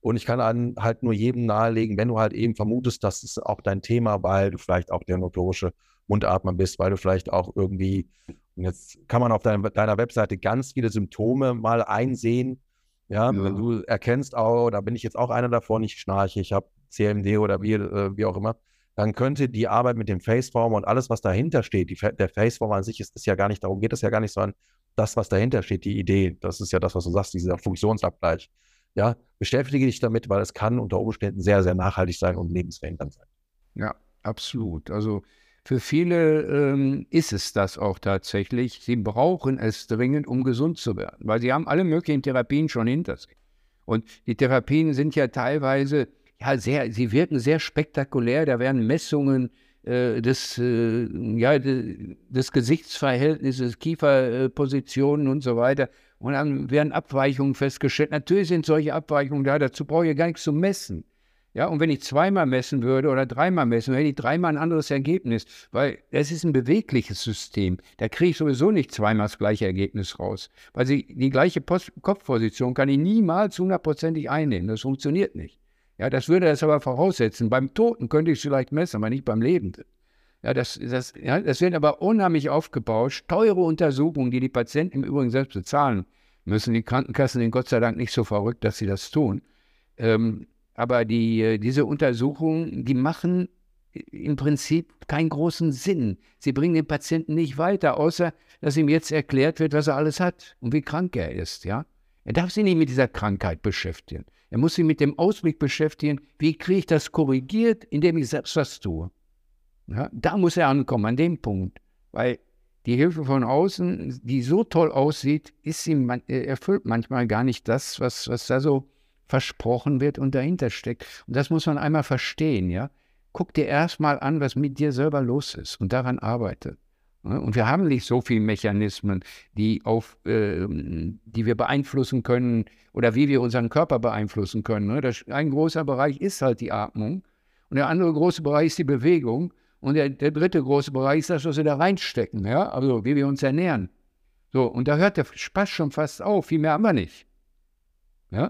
Und ich kann an, halt nur jedem nahelegen, wenn du halt eben vermutest, das ist auch dein Thema, weil du vielleicht auch der notorische Mundatmer bist, weil du vielleicht auch irgendwie, und jetzt kann man auf deiner, deiner Webseite ganz viele Symptome mal einsehen, ja, ja, wenn du erkennst, oh, da bin ich jetzt auch einer davon, ich schnarche, ich habe CMD oder wie, äh, wie auch immer, dann könnte die Arbeit mit dem Faceformer und alles, was dahinter steht, die, der Faceformer an sich ist, ist ja gar nicht, darum geht es ja gar nicht, sondern das, was dahinter steht, die Idee, das ist ja das, was du sagst, dieser Funktionsabgleich. Ja, beschäftige dich damit, weil es kann unter Umständen sehr, sehr nachhaltig sein und lebensverändernd sein. Ja, absolut. Also für viele ähm, ist es das auch tatsächlich. Sie brauchen es dringend, um gesund zu werden, weil sie haben alle möglichen Therapien schon hinter sich. Und die Therapien sind ja teilweise, ja, sehr, sie wirken sehr spektakulär. Da werden Messungen äh, des, äh, ja, de, des Gesichtsverhältnisses, Kieferpositionen und so weiter. Und dann werden Abweichungen festgestellt. Natürlich sind solche Abweichungen da, dazu brauche ich gar nichts zu messen. Ja, und wenn ich zweimal messen würde oder dreimal messen, hätte ich dreimal ein anderes Ergebnis, weil es ist ein bewegliches System. Da kriege ich sowieso nicht zweimal das gleiche Ergebnis raus. Weil sie, die gleiche Post Kopfposition kann ich niemals hundertprozentig einnehmen. Das funktioniert nicht. Ja, das würde das aber voraussetzen. Beim Toten könnte ich es vielleicht messen, aber nicht beim Lebenden. Ja, das, das, ja, das wird aber unheimlich aufgebauscht. Teure Untersuchungen, die die Patienten im Übrigen selbst bezahlen müssen. Die Krankenkassen sind Gott sei Dank nicht so verrückt, dass sie das tun. Ähm, aber die, äh, diese Untersuchungen, die machen im Prinzip keinen großen Sinn. Sie bringen den Patienten nicht weiter, außer dass ihm jetzt erklärt wird, was er alles hat und wie krank er ist. Ja? Er darf sich nicht mit dieser Krankheit beschäftigen. Er muss sich mit dem Ausblick beschäftigen, wie kriege ich das korrigiert, indem ich selbst was tue. Ja? Da muss er ankommen, an dem Punkt. Weil die Hilfe von außen, die so toll aussieht, ist ihm, äh, erfüllt manchmal gar nicht das, was, was da so versprochen wird und dahinter steckt. Und das muss man einmal verstehen, ja. Guck dir erstmal an, was mit dir selber los ist und daran arbeite. Und wir haben nicht so viele Mechanismen, die, auf, äh, die wir beeinflussen können oder wie wir unseren Körper beeinflussen können. Ne? Das, ein großer Bereich ist halt die Atmung und der andere große Bereich ist die Bewegung und der, der dritte große Bereich ist das, was wir da reinstecken, ja? also wie wir uns ernähren. So, und da hört der Spaß schon fast auf, viel mehr haben wir nicht. Ja?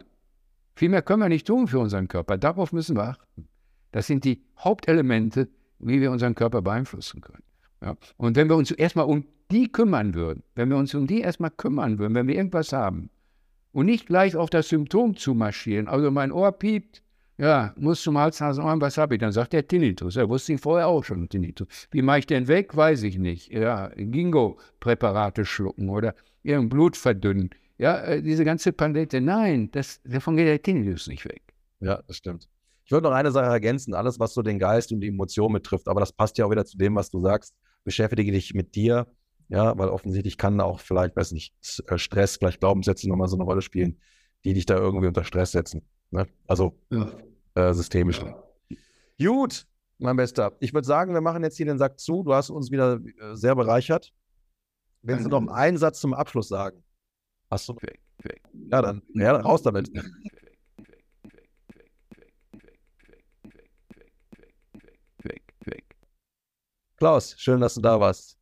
Viel mehr können wir nicht tun für unseren Körper, darauf müssen wir achten. Das sind die Hauptelemente, wie wir unseren Körper beeinflussen können. Ja? Und wenn wir uns erstmal um die kümmern würden, wenn wir uns um die erstmal kümmern würden, wenn wir irgendwas haben und nicht gleich auf das Symptom zu marschieren, also mein Ohr piept, ja, muss zum Nase, Ohren, was habe ich? Dann sagt der Tinnitus. Er wusste ich vorher auch schon, Tinnitus. Wie mache ich den weg? Weiß ich nicht. Ja, Gingo-Präparate schlucken oder irgendein Blut verdünnen. Ja, äh, diese ganze Palette. Nein, das, davon geht der Tinnitus nicht weg. Ja, das stimmt. Ich würde noch eine Sache ergänzen, alles, was so den Geist und die Emotion betrifft, aber das passt ja auch wieder zu dem, was du sagst. Beschäftige dich mit dir, ja, weil offensichtlich kann auch vielleicht, weiß nicht, äh, Stress, vielleicht Glaubenssätze nochmal so eine Rolle spielen, die dich da irgendwie unter Stress setzen. Ne? Also ja äh, systemisch. Gut, mein Bester. Ich würde sagen, wir machen jetzt hier den Sack zu. Du hast uns wieder äh, sehr bereichert. Willst du noch einen Satz zum Abschluss sagen? Hast du? Weg, weg. Ja, dann ja, raus damit. Klaus, schön, dass du da warst.